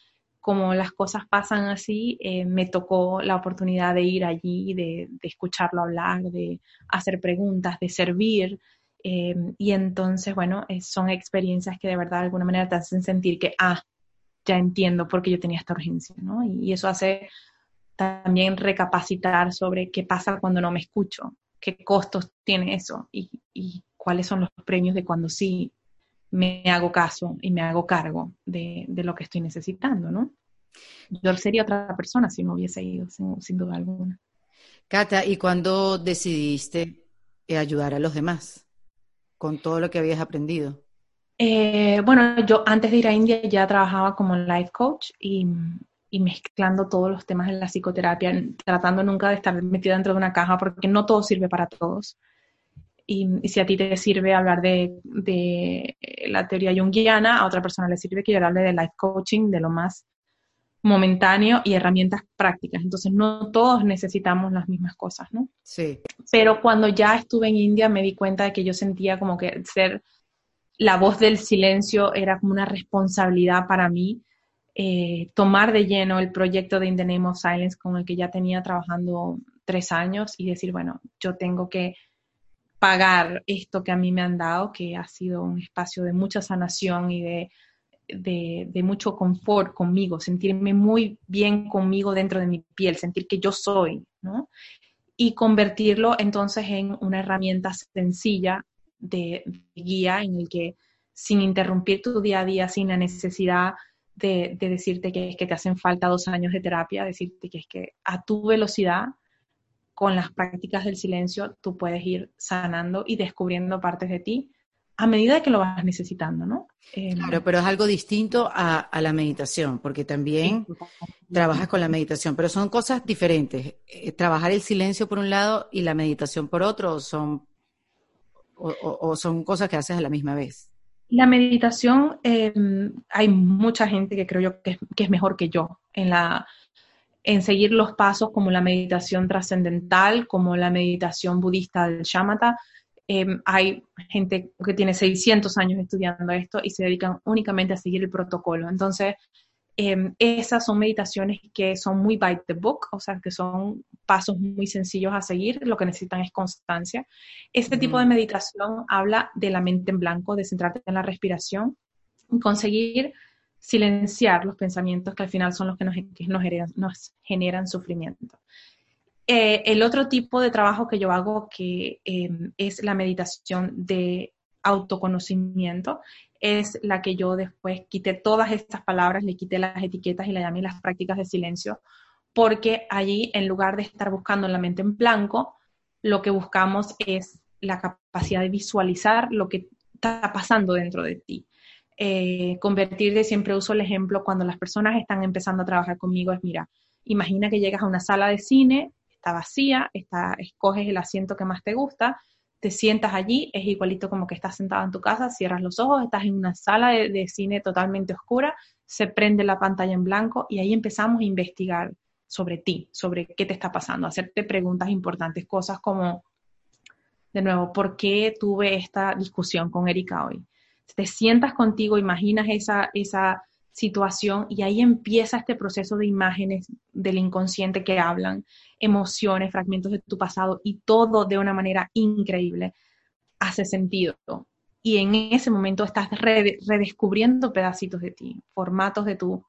como las cosas pasan así, eh, me tocó la oportunidad de ir allí, de, escucharlo hablar, de hacer preguntas, de servir. Eh, y entonces, bueno, eh, son experiencias que de verdad de alguna manera te hacen sentir que, ah, ya entiendo por qué yo tenía esta urgencia, ¿no? Y, eso hace también recapacitar sobre qué pasa cuando no me escucho, qué costos tiene eso y cuáles son los premios de cuando sí me hago caso y me hago cargo de, lo que estoy necesitando, ¿no? Yo sería otra persona si no hubiese ido, sin, duda alguna. Cata, ¿y cuándo decidiste eh, ayudar a los demás con todo lo que habías aprendido? Eh, bueno, yo antes de ir a India ya trabajaba como life coach y, y, mezclando todos los temas en la psicoterapia, tratando nunca de estar metida dentro de una caja porque no todo sirve para todos. Y, si a ti te sirve hablar de, la teoría junguiana, a otra persona le sirve que yo hable de life coaching, de lo más momentáneo y herramientas prácticas. Entonces, no todos necesitamos las mismas cosas, ¿no? Sí. Pero cuando ya estuve en India me di cuenta de que yo sentía como que ser la voz del silencio era como una responsabilidad para mí. Eh, tomar de lleno el proyecto de In the Name of Silence con el que ya tenía trabajando tres años y decir, bueno, yo tengo que pagar esto que a mí me han dado, que ha sido un espacio de mucha sanación y de, de, mucho confort conmigo, sentirme muy bien conmigo dentro de mi piel, sentir que yo soy, ¿no? Y convertirlo entonces en una herramienta sencilla de, guía en el que sin interrumpir tu día a día, sin la necesidad de, decirte que es que te hacen falta dos años de terapia, decirte que es que a tu velocidad, con las prácticas del silencio, tú puedes ir sanando y descubriendo partes de ti a medida que lo vas necesitando, ¿no? Em, claro, pero es algo distinto a, la meditación, porque también trabajas con la meditación, pero son cosas diferentes. Eh, trabajar el silencio por un lado y la meditación por otro, son, o son cosas que haces a la misma vez. La meditación, em, hay mucha gente que creo yo que es, mejor que yo en, la, en seguir los pasos como la meditación trascendental, como la meditación budista del shamatha. Em, hay gente que tiene 600 años estudiando esto y se dedican únicamente a seguir el protocolo. Entonces, Em, esas son meditaciones que son muy by the book, o sea, que son pasos muy sencillos a seguir, lo que necesitan es constancia. Este tipo de meditación habla de la mente en blanco, de centrarte en la respiración y conseguir silenciar los pensamientos que al final son los que nos, nos, generan, sufrimiento. Eh, el otro tipo de trabajo que yo hago que em, es la meditación de autoconocimiento es la que yo después quité todas estas palabras, le quité las etiquetas y la llamé las prácticas de silencio, porque allí en lugar de estar buscando la mente en blanco, lo que buscamos es la capacidad de visualizar lo que está pasando dentro de ti. Eh, convertir de siempre uso el ejemplo cuando las personas están empezando a trabajar conmigo es, mira, imagina que llegas a una sala de cine, está vacía, está, escoges el asiento que más te gusta, te sientas allí, es igualito como que estás sentado en tu casa, cierras los ojos, estás en una sala de, cine totalmente oscura, se prende la pantalla en blanco y ahí empezamos a investigar sobre ti, sobre qué te está pasando, hacerte preguntas importantes, cosas como, de nuevo, ¿por qué tuve esta discusión con Erika hoy? Te sientas contigo, imaginas esa, esa situación y ahí empieza este proceso de imágenes del inconsciente que hablan, emociones, fragmentos de tu pasado y todo de una manera increíble hace sentido. Y en ese momento estás redescubriendo pedacitos de ti, formatos de tu,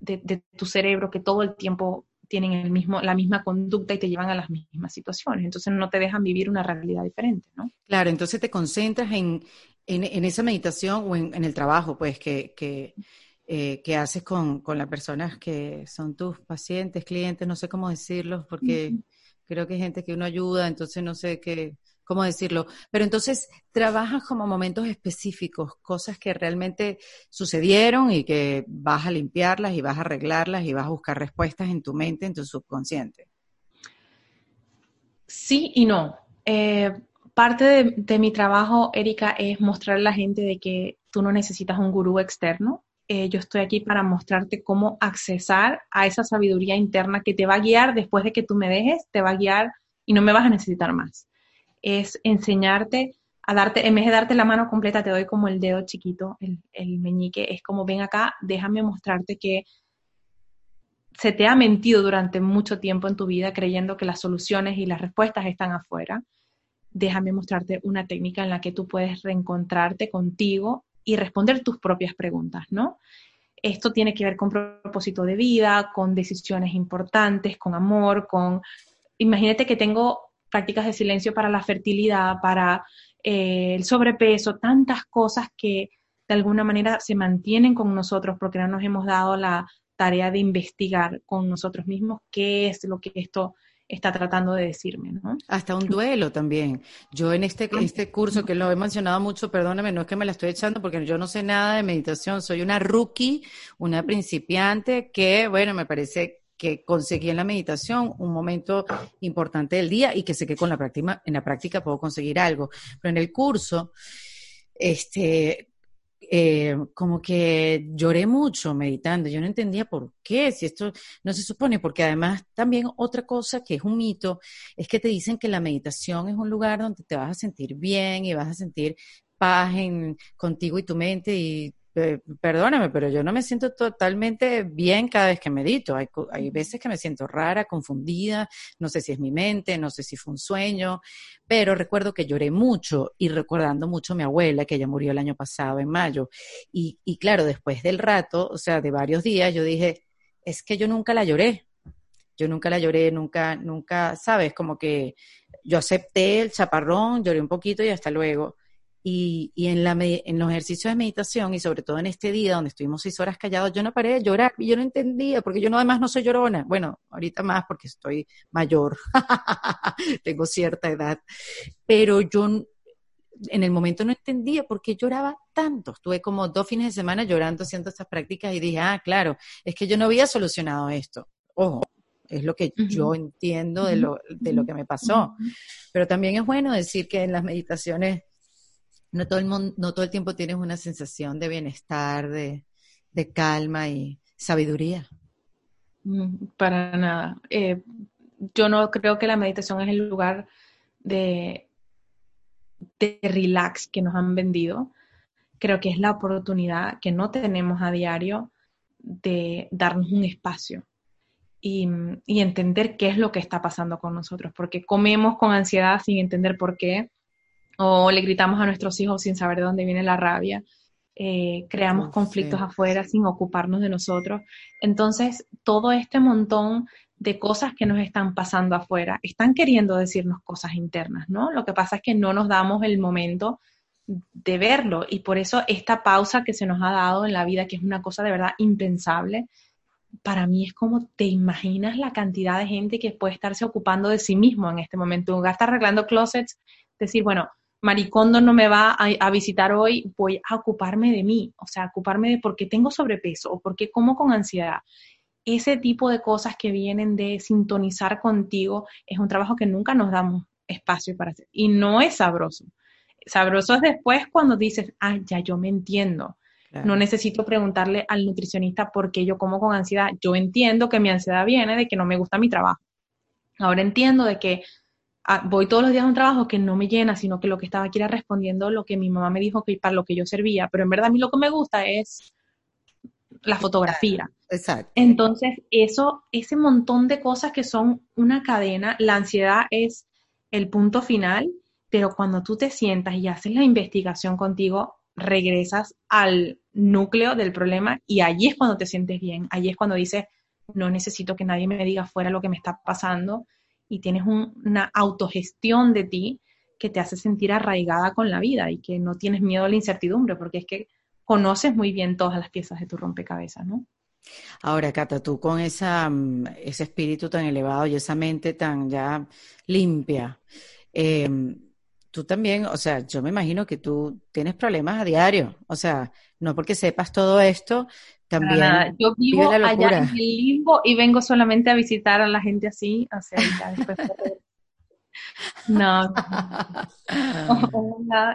de, tu cerebro que todo el tiempo tienen el mismo, la misma conducta y te llevan a las mismas situaciones. Entonces no te dejan vivir una realidad diferente, ¿no? Claro, entonces te concentras en, en, esa meditación o en, el trabajo, pues, que, que, eh, que haces con, con, las personas que son tus pacientes, clientes, no sé cómo decirlos, porque creo que hay gente que uno ayuda, entonces no sé qué, cómo decirlo. Pero entonces trabajas como momentos específicos, cosas que realmente sucedieron y que vas a limpiarlas y vas a arreglarlas y vas a buscar respuestas en tu mente, en tu subconsciente. Sí y no. Eh, parte de, mi trabajo, Erika, es mostrar a la gente de que tú no necesitas un gurú externo, eh, yo estoy aquí para mostrarte cómo accesar a esa sabiduría interna que te va a guiar después de que tú me dejes, te va a guiar y no me vas a necesitar más. Es enseñarte a darte, en vez de darte la mano completa, te doy como el dedo chiquito, el meñique, es como ven acá, déjame mostrarte que se te ha mentido durante mucho tiempo en tu vida creyendo que las soluciones y las respuestas están afuera. Déjame mostrarte una técnica en la que tú puedes reencontrarte contigo y responder tus propias preguntas, ¿no? Esto tiene que ver con propósito de vida, con decisiones importantes, con amor, con... Imagínate que tengo prácticas de silencio para la fertilidad, para eh, el sobrepeso, tantas cosas que de alguna manera se mantienen con nosotros porque no nos hemos dado la tarea de investigar con nosotros mismos qué es lo que esto está tratando de decirme, ¿no? Hasta un duelo también. Yo en este, este curso que lo he mencionado mucho, perdóname, no es que me la estoy echando porque yo no sé nada de meditación, soy una rookie, una principiante que, bueno, me parece que conseguí en la meditación un momento importante del día y que sé que con la práctica, en la práctica puedo conseguir algo. Pero en el curso, este, eh, como que lloré mucho meditando. Yo no entendía por qué, si esto no se supone, porque además también otra cosa que es un mito es que te dicen que la meditación es un lugar donde te vas a sentir bien y vas a sentir paz en, contigo y tu mente y eh, perdóname, pero yo no me siento totalmente bien cada vez que medito. Hay, hay veces que me siento rara, confundida, no sé si es mi mente, no sé si fue un sueño, pero recuerdo que lloré mucho y recordando mucho a mi abuela, que ella murió el año pasado en mayo. Y, y claro, después del rato, o sea, de varios días, yo dije, es que yo nunca la lloré. Yo nunca la lloré, nunca, nunca, sabes, como que yo acepté el chaparrón, lloré un poquito y hasta luego Y, y en, la, en los ejercicios de meditación y sobre todo en este día donde estuvimos seis horas callados, yo no paré de llorar y yo no entendía, porque yo no, además no soy llorona. Bueno, ahorita más porque estoy mayor, tengo cierta edad, pero yo en el momento no entendía por qué lloraba tanto. Estuve como dos fines de semana llorando haciendo estas prácticas y dije, ah, claro, es que yo no había solucionado esto. Ojo, es lo que yo entiendo de lo, de lo que me pasó. Pero también es bueno decir que en las meditaciones no todo el, mundo, no todo el tiempo tienes una sensación de bienestar, de, calma y sabiduría. Mm, para nada. Eh, yo no creo que la meditación es el lugar de, de relax que nos han vendido. Creo que es la oportunidad que no tenemos a diario de darnos un espacio y, y, entender qué es lo que está pasando con nosotros, porque comemos con ansiedad sin entender por qué, o le gritamos a nuestros hijos sin saber de dónde viene la rabia, eh, creamos conflictos afuera sin ocuparnos de nosotros. Entonces, todo este montón de cosas que nos están pasando afuera están queriendo decirnos cosas internas, ¿no? Lo que pasa es que no nos damos el momento de verlo y por eso esta pausa que se nos ha dado en la vida, que es una cosa de verdad impensable, para mí es como te imaginas la cantidad de gente que puede estarse ocupando de sí mismo en este momento, en lugar de estar arreglando closets, decir, bueno, Maricondo no me va a, visitar hoy, voy a ocuparme de mí, o sea, ocuparme de por qué tengo sobrepeso o por qué como con ansiedad. Ese tipo de cosas que vienen de sintonizar contigo es un trabajo que nunca nos damos espacio para hacer y no es sabroso. Sabroso es después cuando dices, ah, ya yo me entiendo. No necesito preguntarle al nutricionista por qué yo como con ansiedad. Yo entiendo que mi ansiedad viene de que no me gusta mi trabajo. Ahora entiendo de que voy todos los días a un trabajo que no me llena, sino que lo que estaba aquí era respondiendo lo que mi mamá me dijo que para lo que yo servía, pero en verdad a mí lo que me gusta es la fotografía. Exacto. Entonces, eso, ese montón de cosas que son una cadena, la ansiedad es el punto final, pero cuando tú te sientas y haces la investigación contigo, regresas al núcleo del problema y allí es cuando te sientes bien, allí es cuando dices, no necesito que nadie me diga fuera lo que me está pasando, y tienes una autogestión de ti que te hace sentir arraigada con la vida y que no tienes miedo a la incertidumbre, porque es que conoces muy bien todas las piezas de tu rompecabezas, ¿no? Ahora, Cata, tú con esa, mm, ese espíritu tan elevado y esa mente tan ya limpia, em, tú también, o sea, yo me imagino que tú tienes problemas a diario, o sea, no porque sepas todo esto, también. Yo vivo allá en el limbo y vengo solamente a visitar a la gente así, o sea, después No,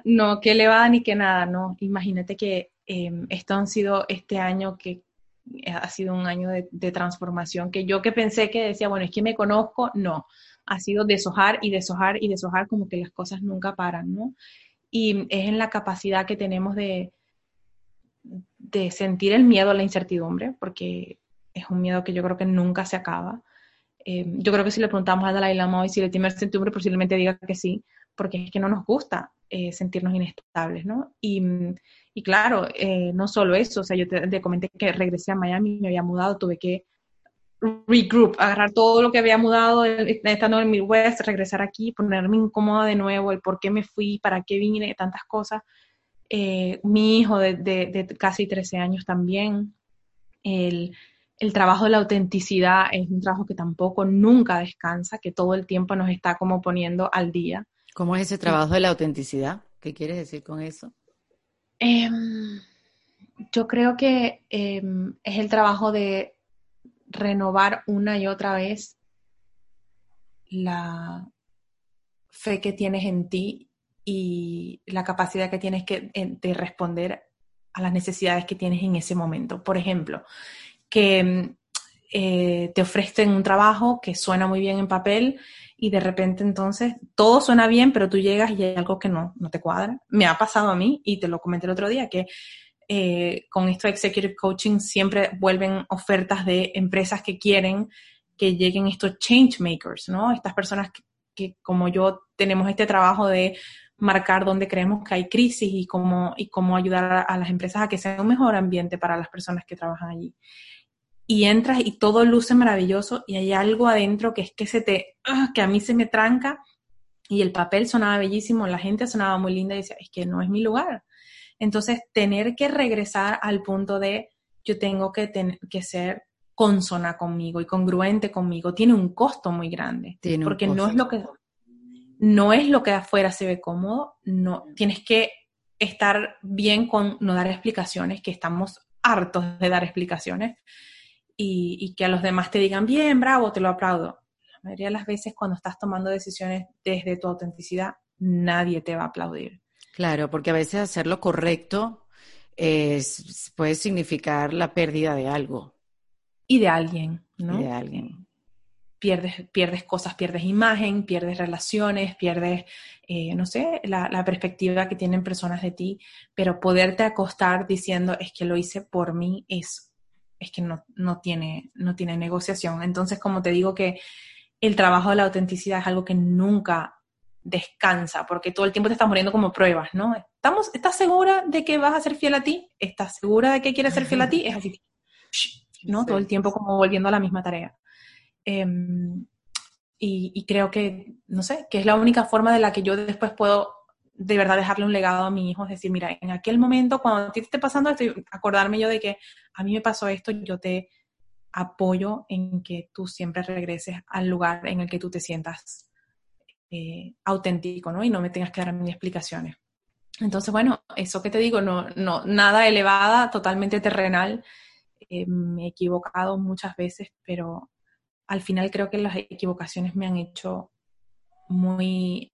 no, que elevada ni que nada, no. Imagínate que em, esto ha sido este año que ha sido un año de, de, transformación, que yo que pensé que decía, bueno, es que me conozco, no, ha sido deshojar y deshojar y deshojar como que las cosas nunca paran, ¿no? Y es en la capacidad que tenemos de, de sentir el miedo a la incertidumbre, porque es un miedo que yo creo que nunca se acaba. Eh, yo creo que si le preguntamos a Dalai Lama hoy si le tiene incertidumbre, posiblemente diga que sí, porque es que no nos gusta eh, sentirnos inestables, ¿no? Y, y claro, eh, no solo eso, o sea, yo te, comenté que regresé a Miami, me había mudado, tuve que regroup, agarrar todo lo que había mudado estando en el Midwest, regresar aquí, ponerme incómoda de nuevo, el por qué me fui, para qué vine, tantas cosas. Eh, mi hijo de, casi 13 años también. El, trabajo de la autenticidad es un trabajo que tampoco nunca descansa, que todo el tiempo nos está como poniendo al día. ¿Cómo es ese trabajo de la autenticidad? ¿Qué quieres decir con eso? Em, yo creo que em, es el trabajo de renovar una y otra vez la fe que tienes en ti y la capacidad que tienes que, de responder a las necesidades que tienes en ese momento. Por ejemplo, que eh, te ofrecen un trabajo que suena muy bien en papel y de repente entonces todo suena bien, pero tú llegas y hay algo que no, no te cuadra. Me ha pasado a mí y te lo comenté el otro día, que eh, con esto de Executive Coaching siempre vuelven ofertas de empresas que quieren que lleguen estos change makers, ¿no? Estas personas que, como yo tenemos este trabajo de marcar dónde creemos que hay crisis y cómo, y cómo ayudar a, las empresas a que sea un mejor ambiente para las personas que trabajan allí. Y entras y todo luce maravilloso y hay algo adentro que es que se te, ah, que a mí se me tranca y el papel sonaba bellísimo, la gente sonaba muy linda y decía, es que no es mi lugar. Entonces, tener que regresar al punto de yo tengo que, tener, que ser consona conmigo y congruente conmigo, tiene un costo muy grande. porque no es lo que no es lo que afuera se ve cómodo, no tienes que estar bien con no dar explicaciones, que estamos hartos de dar explicaciones y, y que a los demás te digan, bien, bravo, te lo aplaudo la mayoría de las veces cuando estás tomando decisiones desde tu autenticidad, nadie te va a aplaudir. Claro, porque a veces hacer lo correcto puede significar la pérdida de algo. Y de alguien, ¿no? Y de alguien. Pierdes, pierdes cosas, pierdes imagen, pierdes relaciones, pierdes, eh, no sé, la, la, perspectiva que tienen personas de ti, pero poderte acostar diciendo es que lo hice por mí es, es que no, no, tiene, no tiene negociación. Entonces, como te digo que el trabajo de la autenticidad es algo que nunca descansa, porque todo el tiempo te estás muriendo como pruebas, ¿no? ¿Estamos, ¿Estás segura de que vas a ser fiel a ti? ¿Estás segura de que quieres ser fiel a ti? Es así, ¿no? Todo el tiempo como volviendo a la misma tarea. Em, y, creo que, no sé, que es la única forma de la que yo después puedo de verdad dejarle un legado a mi hijo, es decir, mira, en aquel momento cuando a ti te esté pasando esto, acordarme yo de que a mí me pasó esto, yo te apoyo en que tú siempre regreses al lugar en el que tú te sientas eh, auténtico, ¿no? Y no me tengas que dar mis explicaciones. Entonces, bueno, eso que te digo, no, no, nada elevada, totalmente terrenal. Eh, me he equivocado muchas veces, pero al final creo que las equivocaciones me han hecho muy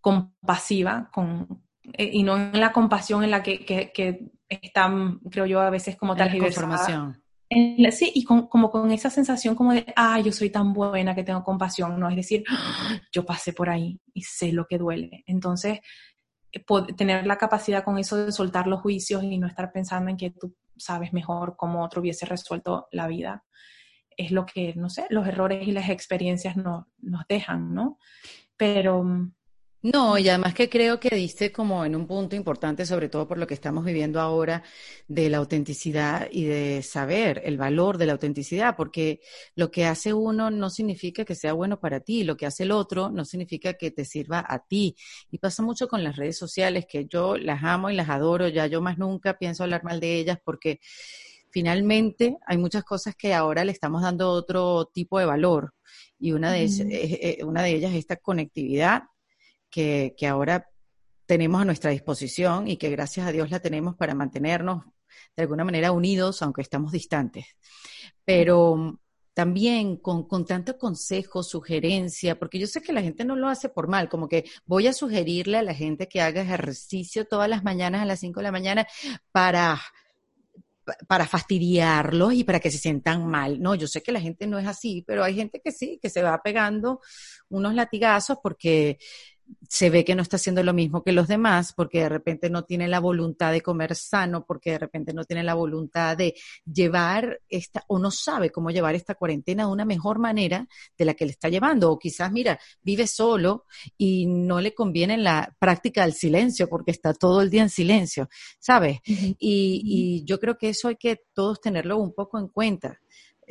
compasiva con, eh, y no en la compasión en la que, que, están, creo yo, a veces como tal información sí, y como con esa sensación como de, ah, yo soy tan buena que tengo compasión, ¿no? Es decir, yo pasé por ahí y sé lo que duele. Entonces, eh, tener la capacidad con eso de soltar los juicios y no estar pensando en que tú sabes mejor cómo otro hubiese resuelto la vida, es lo que, no sé, los errores y las experiencias no, nos dejan, ¿no? Pero mm, no, y además que creo que diste como en un punto importante, sobre todo por lo que estamos viviendo ahora, de la autenticidad y de saber el valor de la autenticidad, porque lo que hace uno no significa que sea bueno para ti, lo que hace el otro no significa que te sirva a ti. Y pasa mucho con las redes sociales, que yo las amo y las adoro, ya yo más nunca pienso hablar mal de ellas porque finalmente hay muchas cosas que ahora le estamos dando otro tipo de valor. Y una de, eh, eh, una de ellas es esta conectividad que, ahora tenemos a nuestra disposición y que gracias a Dios la tenemos para mantenernos de alguna manera unidos, aunque estamos distantes. Pero también con, con, tanto consejo, sugerencia, porque yo sé que la gente no lo hace por mal, como que voy a sugerirle a la gente que haga ejercicio todas las mañanas a las 5 de la mañana para para fastidiarlos y para que se sientan mal. No, yo sé que la gente no es así, pero hay gente que sí, que se va pegando unos latigazos porque se ve que no está haciendo lo mismo que los demás porque de repente no tiene la voluntad de comer sano, porque de repente no tiene la voluntad de llevar esta, o no sabe cómo llevar esta cuarentena de una mejor manera de la que le está llevando. O quizás, mira, vive solo y no le conviene la práctica del silencio porque está todo el día en silencio, ¿sabes? y, y yo creo que eso hay que todos tenerlo un poco en cuenta.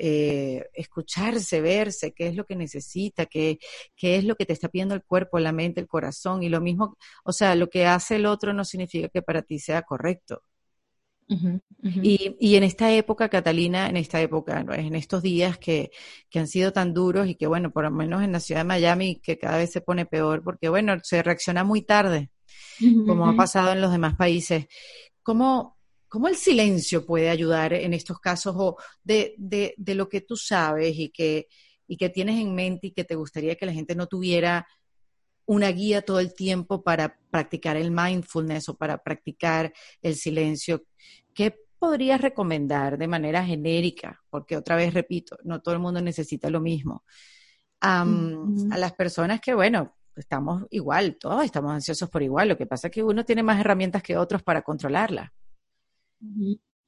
Eh, escucharse, verse, qué es lo que necesita, qué, qué es lo que te está pidiendo el cuerpo, la mente, el corazón. Y lo mismo, o sea, lo que hace el otro no significa que para ti sea correcto. Y, y, en esta época, Catalina, en esta época, en estos días que, que, han sido tan duros y que, bueno, por lo menos en la ciudad de Miami, que cada vez se pone peor, porque, bueno, se reacciona muy tarde, como ha pasado en los demás países. ¿Cómo, ¿Cómo el silencio puede ayudar en estos casos o de, de, de, lo que tú sabes y que, y que tienes en mente y que te gustaría que la gente no tuviera una guía todo el tiempo para practicar el mindfulness o para practicar el silencio? ¿Qué podrías recomendar de manera genérica? Porque otra vez repito, no todo el mundo necesita lo mismo. A las personas que, bueno, estamos igual, todos estamos ansiosos por igual, lo que pasa es que uno tiene más herramientas que otros para controlarla.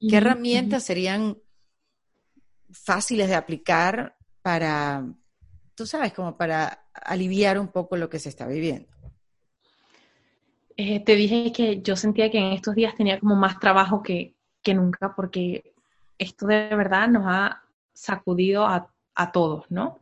¿Qué herramientas serían fáciles de aplicar para, tú sabes, como para aliviar un poco lo que se está viviendo? Eh, te dije que yo sentía que en estos días tenía como más trabajo que, nunca porque esto de verdad nos ha sacudido a, todos, ¿no?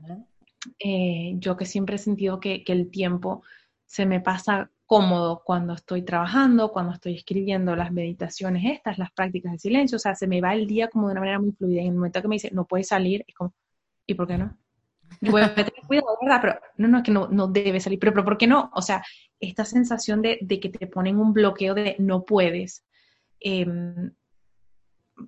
Eh, yo que siempre he sentido que, que, el tiempo se me pasa cómodo cuando estoy trabajando, cuando estoy escribiendo las meditaciones estas, las prácticas de silencio, o sea, se me va el día como de una manera muy fluida. Y en el momento que me dice, no puedes salir, es como, ¿y por qué no? voy a cuidado, ¿verdad? Pero no, no, es que no, no debe salir, pero, pero ¿por qué no? O sea, esta sensación de, de que te ponen un bloqueo de no puedes, em,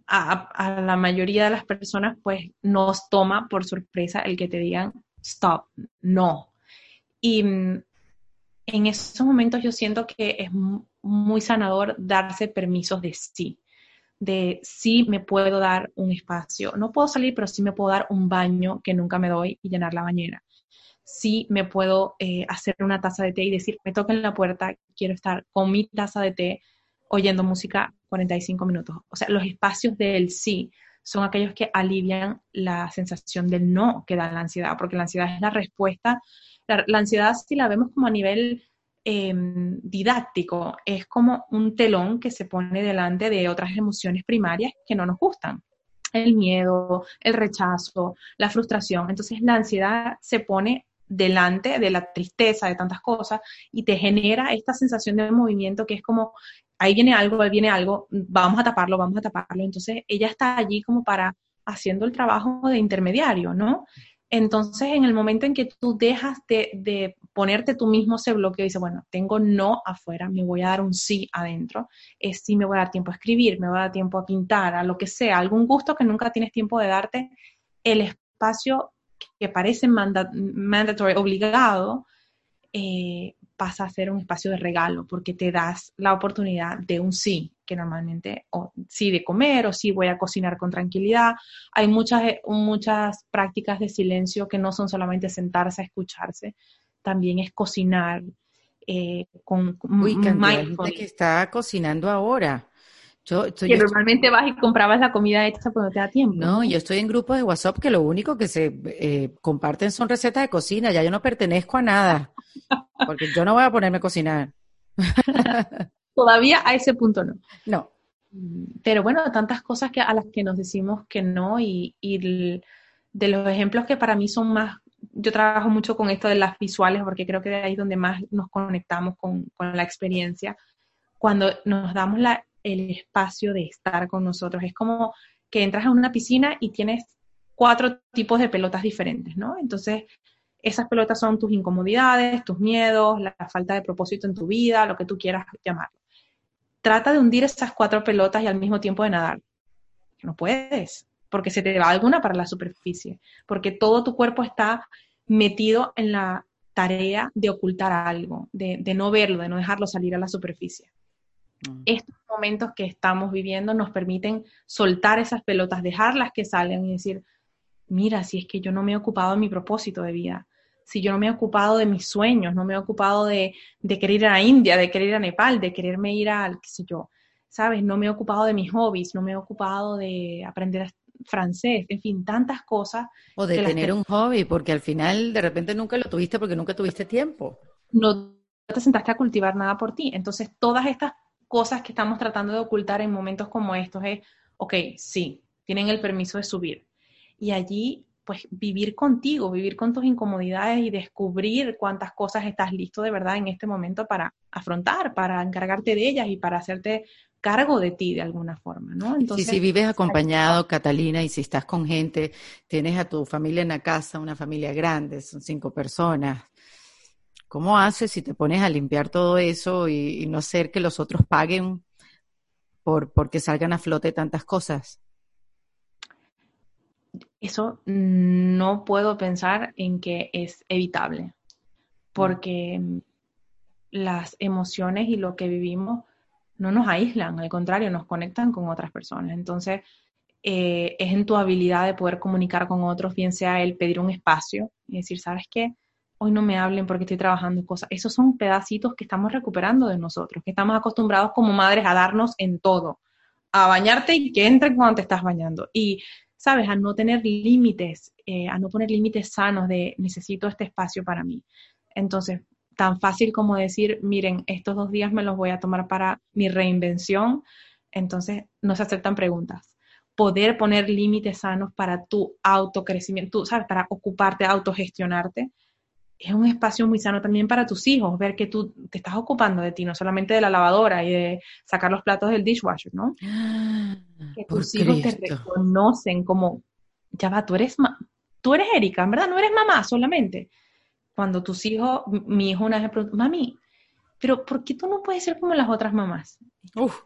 a, a, la mayoría de las personas pues nos toma por sorpresa el que te digan stop, no. Y mm, en esos momentos yo siento que es muy sanador darse permisos de sí de sí me puedo dar un espacio. No puedo salir, pero sí me puedo dar un baño que nunca me doy y llenar la bañera. Sí me puedo eh, hacer una taza de té y decir, me toca en la puerta, quiero estar con mi taza de té oyendo música 45 minutos. O sea, los espacios del sí son aquellos que alivian la sensación del no que da la ansiedad, porque la ansiedad es la respuesta. La ansiedad, si la vemos como a nivel Em, didáctico, es como un telón que se pone delante de otras emociones primarias que no nos gustan. El miedo, el rechazo, la frustración. Entonces la ansiedad se pone delante de la tristeza, de tantas cosas, y te genera esta sensación de movimiento que es como, ahí viene algo, ahí viene algo, vamos a taparlo, vamos a taparlo. Entonces ella está allí como para haciendo el trabajo de intermediario, ¿no? Entonces, en el momento en que tú dejas de, ponerte tú mismo ese bloqueo y dices, bueno, tengo no afuera, me voy a dar un sí adentro, es sí me voy a dar tiempo a escribir, me voy a dar tiempo a pintar, a lo que sea, algún gusto que nunca tienes tiempo de darte, el espacio que parece mandatory, obligado, eh, pasa a ser un espacio de regalo porque te das la oportunidad de un sí, que normalmente o sí de comer o sí voy a cocinar con tranquilidad. Hay muchas, eh, muchas prácticas de silencio que no son solamente sentarse a escucharse, también es cocinar eh, con Uy, que está cocinando ahora. Yo, que normalmente vas y comprabas la comida hecha cuando te da tiempo. No, yo estoy en grupos de WhatsApp que lo único que se eh, comparten son recetas de cocina. Ya yo no pertenezco a nada. Porque yo no voy a ponerme a cocinar. Todavía a ese punto no. No. Pero bueno, tantas cosas que a las que nos decimos que no y, y de los ejemplos que para mí son más, yo trabajo mucho con esto de las visuales porque creo que de ahí es donde más nos conectamos con, con la experiencia. Cuando nos damos la, el espacio de estar con nosotros. Es como que entras a una piscina y tienes cuatro tipos de pelotas diferentes, ¿no? Entonces, esas pelotas son tus incomodidades, tus miedos, la falta de propósito en tu vida, lo que tú quieras llamarlo. Trata de hundir esas cuatro pelotas y al mismo tiempo de nadar. No puedes, porque se te va alguna para la superficie, porque todo tu cuerpo está metido en la tarea de ocultar algo, de, de no verlo, de no dejarlo salir a la superficie. Mm. Estos momentos que estamos viviendo nos permiten soltar esas pelotas, dejarlas que salgan y decir, mira, si es que yo no me he ocupado de mi propósito de vida, si yo no me he ocupado de mis sueños, no me he ocupado de, querer ir a India, de querer ir a Nepal, de quererme ir al, qué sé yo, ¿sabes? No me he ocupado de mis hobbies, no me he ocupado de aprender francés, en fin, tantas cosas. O de tener un hobby, porque al final de repente nunca lo tuviste porque nunca tuviste tiempo. No te sentaste a cultivar nada por ti. Entonces, todas estas cosas que estamos tratando de ocultar en momentos como estos es, ok, sí, tienen el permiso de subir. Y allí, pues vivir contigo, vivir con tus incomodidades y descubrir cuántas cosas estás listo de verdad en este momento para afrontar, para encargarte de ellas y para hacerte cargo de ti de alguna forma, ¿no? Entonces, si vives acompañado, Catalina, y si estás con gente, tienes a tu familia en la casa, una familia grande, son cinco personas, ¿Cómo haces si te pones a limpiar todo eso y, no ser que los otros paguen por porque salgan a flote tantas cosas? Eso no puedo pensar en que es evitable, porque las emociones y lo que vivimos no nos aíslan, al contrario, nos conectan con otras personas. Entonces, eh, es en tu habilidad de poder comunicar con otros, bien sea el pedir un espacio y decir, ¿sabes qué? hoy no me hablen porque estoy trabajando cosas. Esos son pedacitos que estamos recuperando de nosotros, que estamos acostumbrados como madres a darnos en todo, a bañarte y que entren cuando te estás bañando. Y, sabes, a no tener límites, eh, a no poner límites sanos de necesito este espacio para mí. Entonces, tan fácil como decir, miren, estos dos días me los voy a tomar para mi reinvención, entonces no se aceptan preguntas. Poder poner límites sanos para tu autocrecimiento, ¿sabes? Para ocuparte, autogestionarte, es un espacio muy sano también para tus hijos, ver que tú te estás ocupando de ti, no solamente de la lavadora y de sacar los platos del dishwasher, ¿no? Ah, que tus hijos te reconocen como, ya va, tú eres, tú eres Erika, en verdad, no eres mamá solamente. Cuando tus hijos, mi hijo una vez me preguntó, mami, pero ¿por qué tú no puedes ser como las otras mamás? Uf,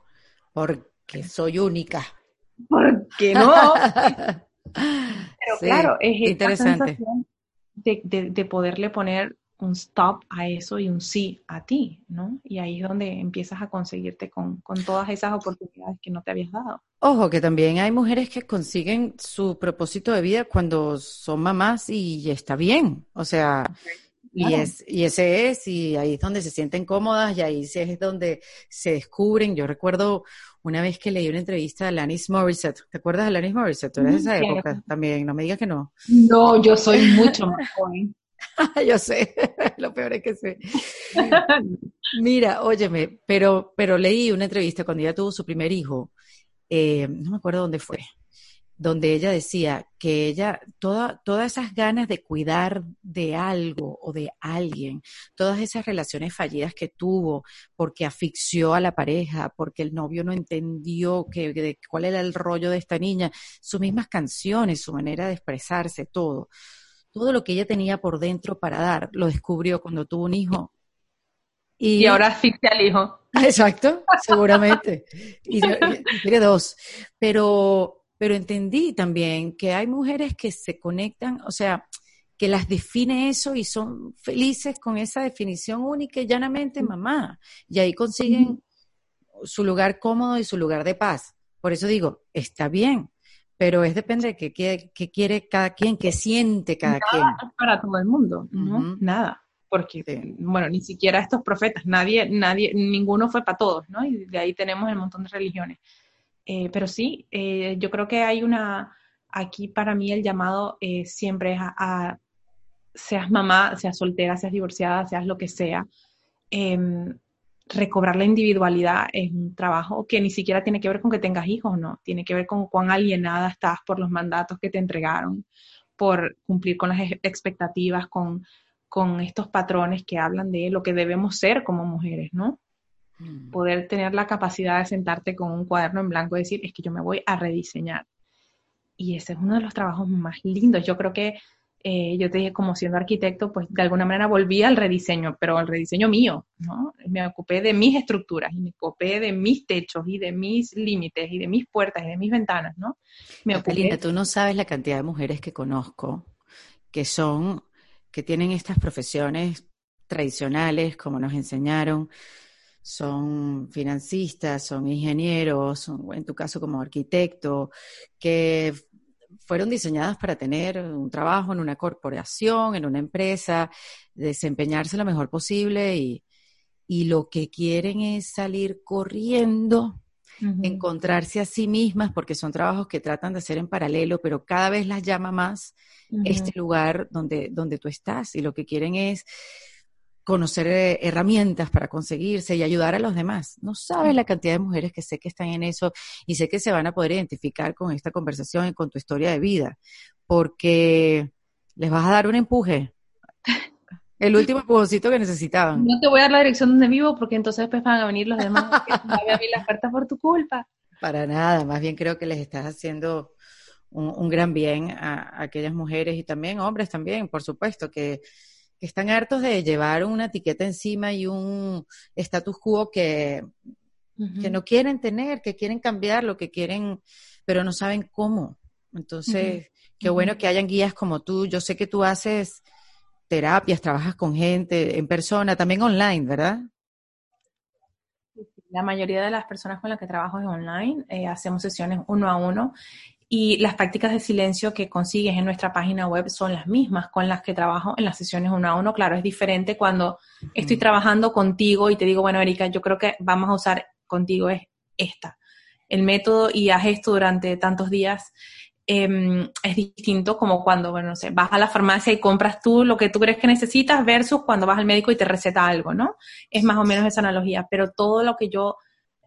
porque soy única. ¿Por qué no? pero claro, es interesante de, poderle poner un stop a eso y un sí a ti, ¿no? Y ahí es donde empiezas a conseguirte con, todas esas oportunidades que no te habías dado. Ojo, que también hay mujeres que consiguen su propósito de vida cuando son mamás y está bien. O sea, y, es, y ese es, y ahí es donde se sienten cómodas y ahí es donde se descubren. Yo recuerdo una vez que leí una entrevista de Alanis Morissette. ¿Te acuerdas de Alanis Morissette? Tú eres de esa época también, no me digas que no. No, yo soy mucho más joven. yo sé, lo peor es que sé. Mira, óyeme, pero, pero leí una entrevista cuando ella tuvo su primer hijo, eh, no me acuerdo dónde fue, donde ella decía que ella, toda, todas esas ganas de cuidar de algo o de alguien, todas esas relaciones fallidas que tuvo porque asfixió a la pareja, porque el novio no entendió que, cuál era el rollo de esta niña, sus mismas canciones, su manera de expresarse, todo. Todo lo que ella tenía por dentro para dar, lo descubrió cuando tuvo un hijo. Y, ahora asfixia al hijo. Exacto, seguramente. y, y tiene dos. Pero pero entendí también que hay mujeres que se conectan, o sea, que las define eso y son felices con esa definición única y llanamente mamá. Y ahí consiguen su lugar cómodo y su lugar de paz. Por eso digo, está bien, pero es depende de qué, quiere cada quien, qué siente cada quien. para todo el mundo, ¿no? Nada. Porque, bueno, ni siquiera estos profetas, nadie, nadie, ninguno fue para todos, ¿no? Y de ahí tenemos el montón de religiones. Eh, pero sí, eh, yo creo que hay una, aquí para mí el llamado eh, siempre es a, seas mamá, seas soltera, seas divorciada, seas lo que sea, em, recobrar la individualidad es un trabajo que ni siquiera tiene que ver con que tengas hijos, no, tiene que ver con cuán alienada estás por los mandatos que te entregaron, por cumplir con las expectativas, con, con estos patrones que hablan de lo que debemos ser como mujeres, ¿no? Mm. poder tener la capacidad de sentarte con un cuaderno en blanco y decir, es que yo me voy a rediseñar. Y ese es uno de los trabajos más lindos. Yo creo que eh, yo te dije, como siendo arquitecto, pues de alguna manera volví al rediseño, pero al rediseño mío, ¿no? Me ocupé de mis estructuras y me ocupé de mis techos y de mis límites y de mis puertas y de mis ventanas, ¿no? Me ocupé... tú no sabes la cantidad de mujeres que conozco que son, que tienen estas profesiones tradicionales, como nos enseñaron, son financistas, son ingenieros, en tu caso como arquitecto, que fueron diseñadas para tener un trabajo en una corporación, en una empresa, desempeñarse lo mejor posible y, lo que quieren es salir corriendo, encontrarse a sí mismas, porque son trabajos que tratan de hacer en paralelo, pero cada vez las llama más este lugar donde, donde tú estás y lo que quieren es conocer eh, herramientas para conseguirse y ayudar a los demás. No sabes la cantidad de mujeres que sé que están en eso y sé que se van a poder identificar con esta conversación y con tu historia de vida, porque les vas a dar un empuje. El último empujoncito que necesitaban. No te voy a dar la dirección donde vivo porque entonces después van a venir los demás que a abrir las puertas por tu culpa. Para nada, más bien creo que les estás haciendo un, gran bien a, a aquellas mujeres y también hombres también, por supuesto, que que están hartos de llevar una etiqueta encima y un status quo que, que no quieren tener, que quieren cambiar, lo que quieren, pero no saben cómo. Entonces, qué bueno que hayan guías como tú. Yo sé que tú haces terapias, trabajas con gente en persona, también online, ¿verdad? La mayoría de las personas con las que trabajo es online, eh, hacemos sesiones uno a uno y las prácticas de silencio que consigues en nuestra página web son las mismas con las que trabajo en las sesiones uno a uno. Claro, es diferente cuando estoy trabajando contigo y te digo, bueno, Erika, yo creo que vamos a usar contigo es esta. El método y haz esto durante tantos días em, es distinto como cuando, bueno, no sé, vas a la farmacia y compras tú lo que tú crees que necesitas versus cuando vas al médico y te receta algo, ¿no? Es más o menos esa analogía, pero todo lo que yo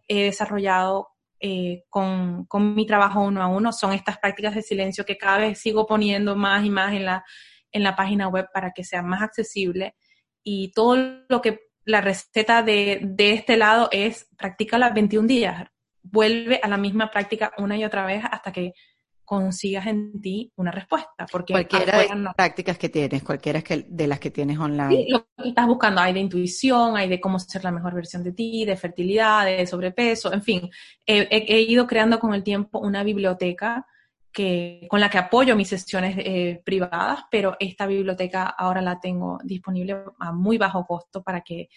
he desarrollado eh, con, con, mi trabajo uno a uno son estas prácticas de silencio que cada vez sigo poniendo más y más en, la, en la página web para que sea más accesible. Y todo lo que la receta de, de este lado es las 21 días, vuelve a la misma práctica una y otra vez hasta que consigas en ti una respuesta. Porque cualquiera de las prácticas que tienes, cualquiera de las que tienes online. Sí, lo que estás buscando, hay de intuición, hay de cómo ser la mejor versión de ti, de fertilidad, de sobrepeso, en fin. he ido creando con el tiempo una biblioteca que, con la que apoyo mis sesiones eh, privadas, pero esta biblioteca ahora la tengo disponible a muy bajo costo para que,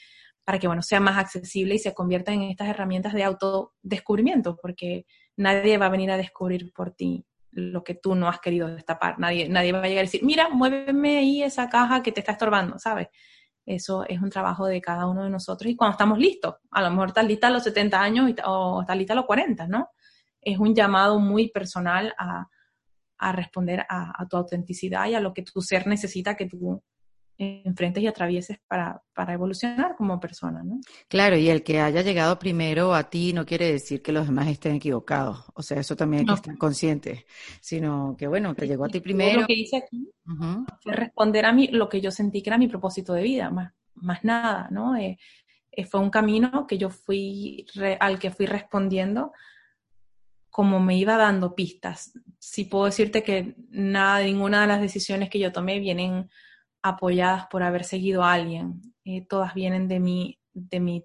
para que bueno, sea más accesible y se convierta en estas herramientas de autodescubrimiento, porque nadie va a venir a descubrir por ti lo que tú no has querido destapar. Nadie, nadie va a llegar a decir, mira, muéveme ahí esa caja que te está estorbando, ¿sabes? Eso es un trabajo de cada uno de nosotros y cuando estamos listos, a lo mejor estás lista a los 70 años o estás lista a los 40, ¿no? Es un llamado muy personal a, responder a, a, tu autenticidad y a lo que tu ser necesita que tú enfrentes y atravieses para, para evolucionar como persona, ¿no? Claro, y el que haya llegado primero a ti no quiere decir que los demás estén equivocados. O sea, eso también hay que estar consciente, sino que bueno, que llegó a ti primero. Lo que hice aquí fue responder a mí lo que yo sentí que era mi propósito de vida, más, más nada, ¿no? Eh, eh, fue un camino que yo fui, al que fui respondiendo como me iba dando pistas. Sí puedo decirte que nada, ninguna de las decisiones que yo tomé vienen apoyadas por haber seguido a alguien. Eh, todas vienen de mi, de mi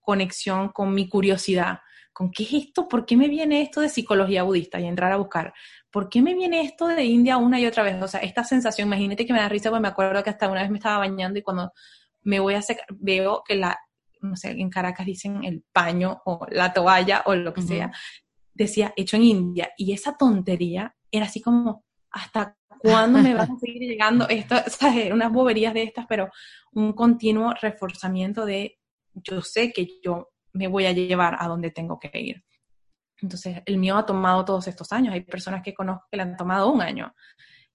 conexión con mi curiosidad, con qué es esto, por qué me viene esto de psicología budista y entrar a buscar, por qué me viene esto de India una y otra vez. O sea, esta sensación, imagínate que me da risa, porque me acuerdo que hasta una vez me estaba bañando y cuando me voy a secar, veo que la, no sé, en Caracas dicen el paño o la toalla o lo que sea, decía hecho en India. Y esa tontería era así como, hasta ¿Cuándo me van a seguir llegando esto? ¿sabes? Unas boberías de estas, pero un continuo reforzamiento de yo sé que yo me voy a llevar a donde tengo que ir. Entonces, el mío ha tomado todos estos años. Hay personas que conozco que le han tomado un año.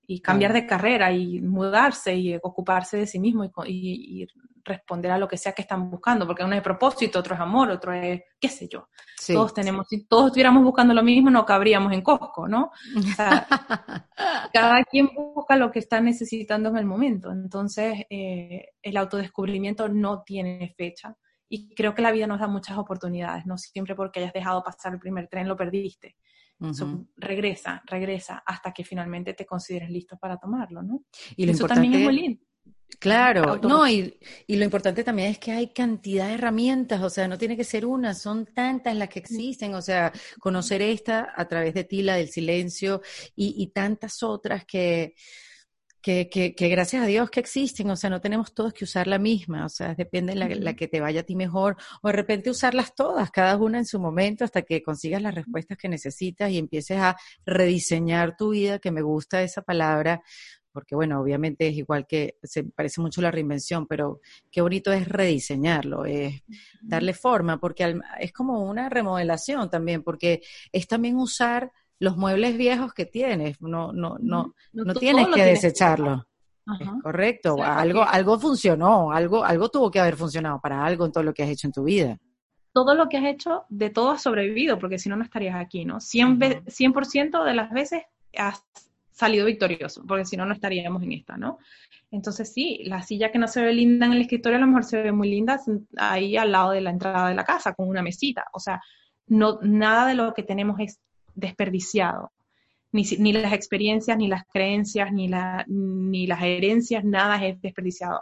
Y cambiar de carrera y mudarse y ocuparse de sí mismo y, y, responder a lo que sea que están buscando, porque uno es propósito, otro es amor, otro es, qué sé yo. todos tenemos, si todos estuviéramos buscando lo mismo, no cabríamos en Costco, ¿no? O sea, cada quien busca lo que está necesitando en el momento. Entonces, eh, el autodescubrimiento no tiene fecha. Y creo que la vida nos da muchas oportunidades, no siempre porque hayas dejado pasar el primer tren lo perdiste. regresa, regresa hasta que finalmente te consideres listo para tomarlo, ¿no? Y lo Eso también es muy lindo. Claro, no, y, y, lo importante también es que hay cantidad de herramientas, o sea, no tiene que ser una, son tantas las que existen, o sea, conocer esta a través de ti, la del silencio, y, y tantas otras que, que, que, que, gracias a Dios que existen, o sea, no tenemos todos que usar la misma, o sea, depende de la, la, que te vaya a ti mejor, o de repente usarlas todas, cada una en su momento, hasta que consigas las respuestas que necesitas y empieces a rediseñar tu vida, que me gusta esa palabra, porque bueno, obviamente es igual que se parece mucho la reinvención, pero qué bonito es rediseñarlo, es darle forma, porque es como una remodelación también, porque es también usar los muebles viejos que tienes, no, no, no, no, tienes que desecharlo. correcto, algo, algo funcionó, algo, algo tuvo que haber funcionado para algo en todo lo que has hecho en tu vida. Todo lo que has hecho, de todo has sobrevivido, porque si no, no estarías aquí, ¿no? 100%, 100 de las veces has salido victorioso, porque si no, no estaríamos en esta, ¿no? Entonces sí, la silla que no se ve linda en el escritorio a lo mejor se ve muy linda ahí al lado de la entrada de la casa, con una mesita. O sea, no, nada de lo que tenemos es desperdiciado. Ni, ni las experiencias, ni las creencias, ni, la, ni las herencias, nada es desperdiciado.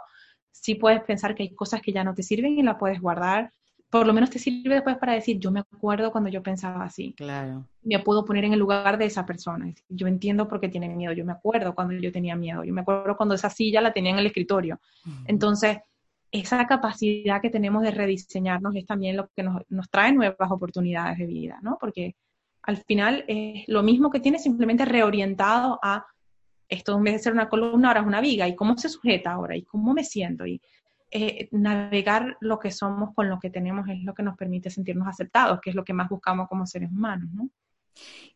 Sí puedes pensar que hay cosas que ya no te sirven y las puedes guardar por lo menos te sirve después para decir, yo me acuerdo cuando yo pensaba así. Claro. Me puedo poner en el lugar de esa persona. Yo entiendo por qué tiene miedo. Yo me acuerdo cuando yo tenía miedo. Yo me acuerdo cuando esa silla la tenía en el escritorio. Entonces, esa capacidad que tenemos de rediseñarnos es también lo que nos, nos trae nuevas oportunidades de vida, ¿no? Porque al final es lo mismo que tiene simplemente reorientado a esto en vez de ser una columna ahora es una viga y cómo se sujeta ahora y cómo me siento y eh, navegar lo que somos con lo que tenemos es lo que nos permite sentirnos aceptados, que es lo que más buscamos como seres humanos, ¿no?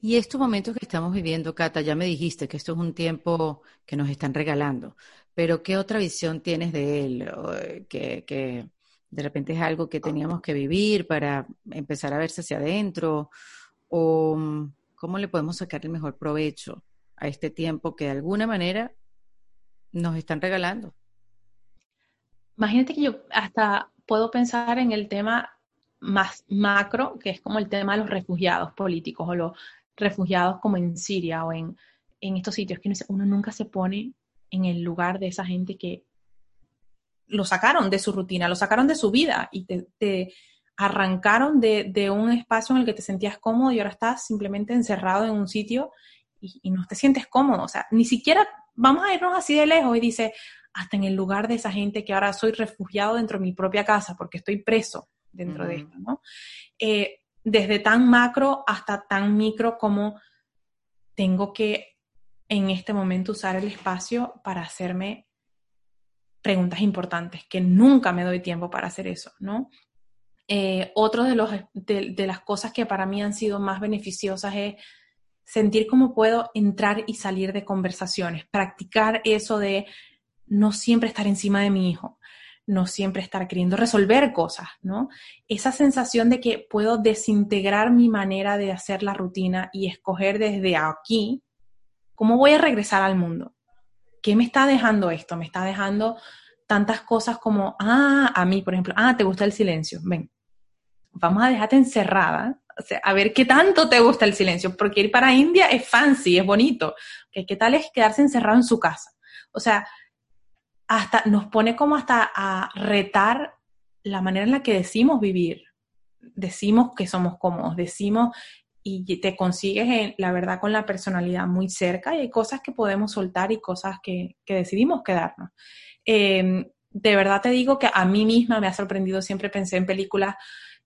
Y estos momentos que estamos viviendo, Cata, ya me dijiste que esto es un tiempo que nos están regalando, pero ¿qué otra visión tienes de él? Eh, que, de repente es algo que teníamos que vivir para empezar a verse hacia adentro, o cómo le podemos sacar el mejor provecho a este tiempo que de alguna manera nos están regalando. Imagínate que yo hasta puedo pensar en el tema más macro, que es como el tema de los refugiados políticos o los refugiados como en Siria o en, estos sitios, que uno nunca se pone en el lugar de esa gente que lo sacaron de su rutina, lo sacaron de su vida y te, arrancaron de, un espacio en el que te sentías cómodo y ahora estás simplemente encerrado en un sitio y, y, no te sientes cómodo. O sea, ni siquiera vamos a irnos así de lejos y dice, hasta en el lugar de esa gente que ahora soy refugiado dentro de mi propia casa porque estoy preso dentro de esto, ¿no? Eh, desde tan macro hasta tan micro como tengo que en este momento usar el espacio para hacerme preguntas importantes, que nunca me doy tiempo para hacer eso, ¿no? Eh, otro de, los, de, las cosas que para mí han sido más beneficiosas es sentir cómo puedo entrar y salir de conversaciones, practicar eso de no siempre estar encima de mi hijo, no siempre estar queriendo resolver cosas, ¿no? Esa sensación de que puedo desintegrar mi manera de hacer la rutina y escoger desde aquí cómo voy a regresar al mundo. ¿Qué me está dejando esto? Me está dejando tantas cosas como, ah, a mí, por ejemplo, ah, te gusta el silencio. Ven, vamos a dejarte encerrada, o sea, a ver qué tanto te gusta el silencio, porque ir para India es fancy, es bonito. ¿Qué tal es quedarse encerrado en su casa? O sea, hasta nos pone como hasta a retar la manera en la que decimos vivir. Decimos que somos cómodos, decimos y te consigues, la verdad, con la personalidad muy cerca y hay cosas que podemos soltar y cosas que, decidimos quedarnos. Em, de verdad te digo que a mí misma me ha sorprendido, siempre pensé en películas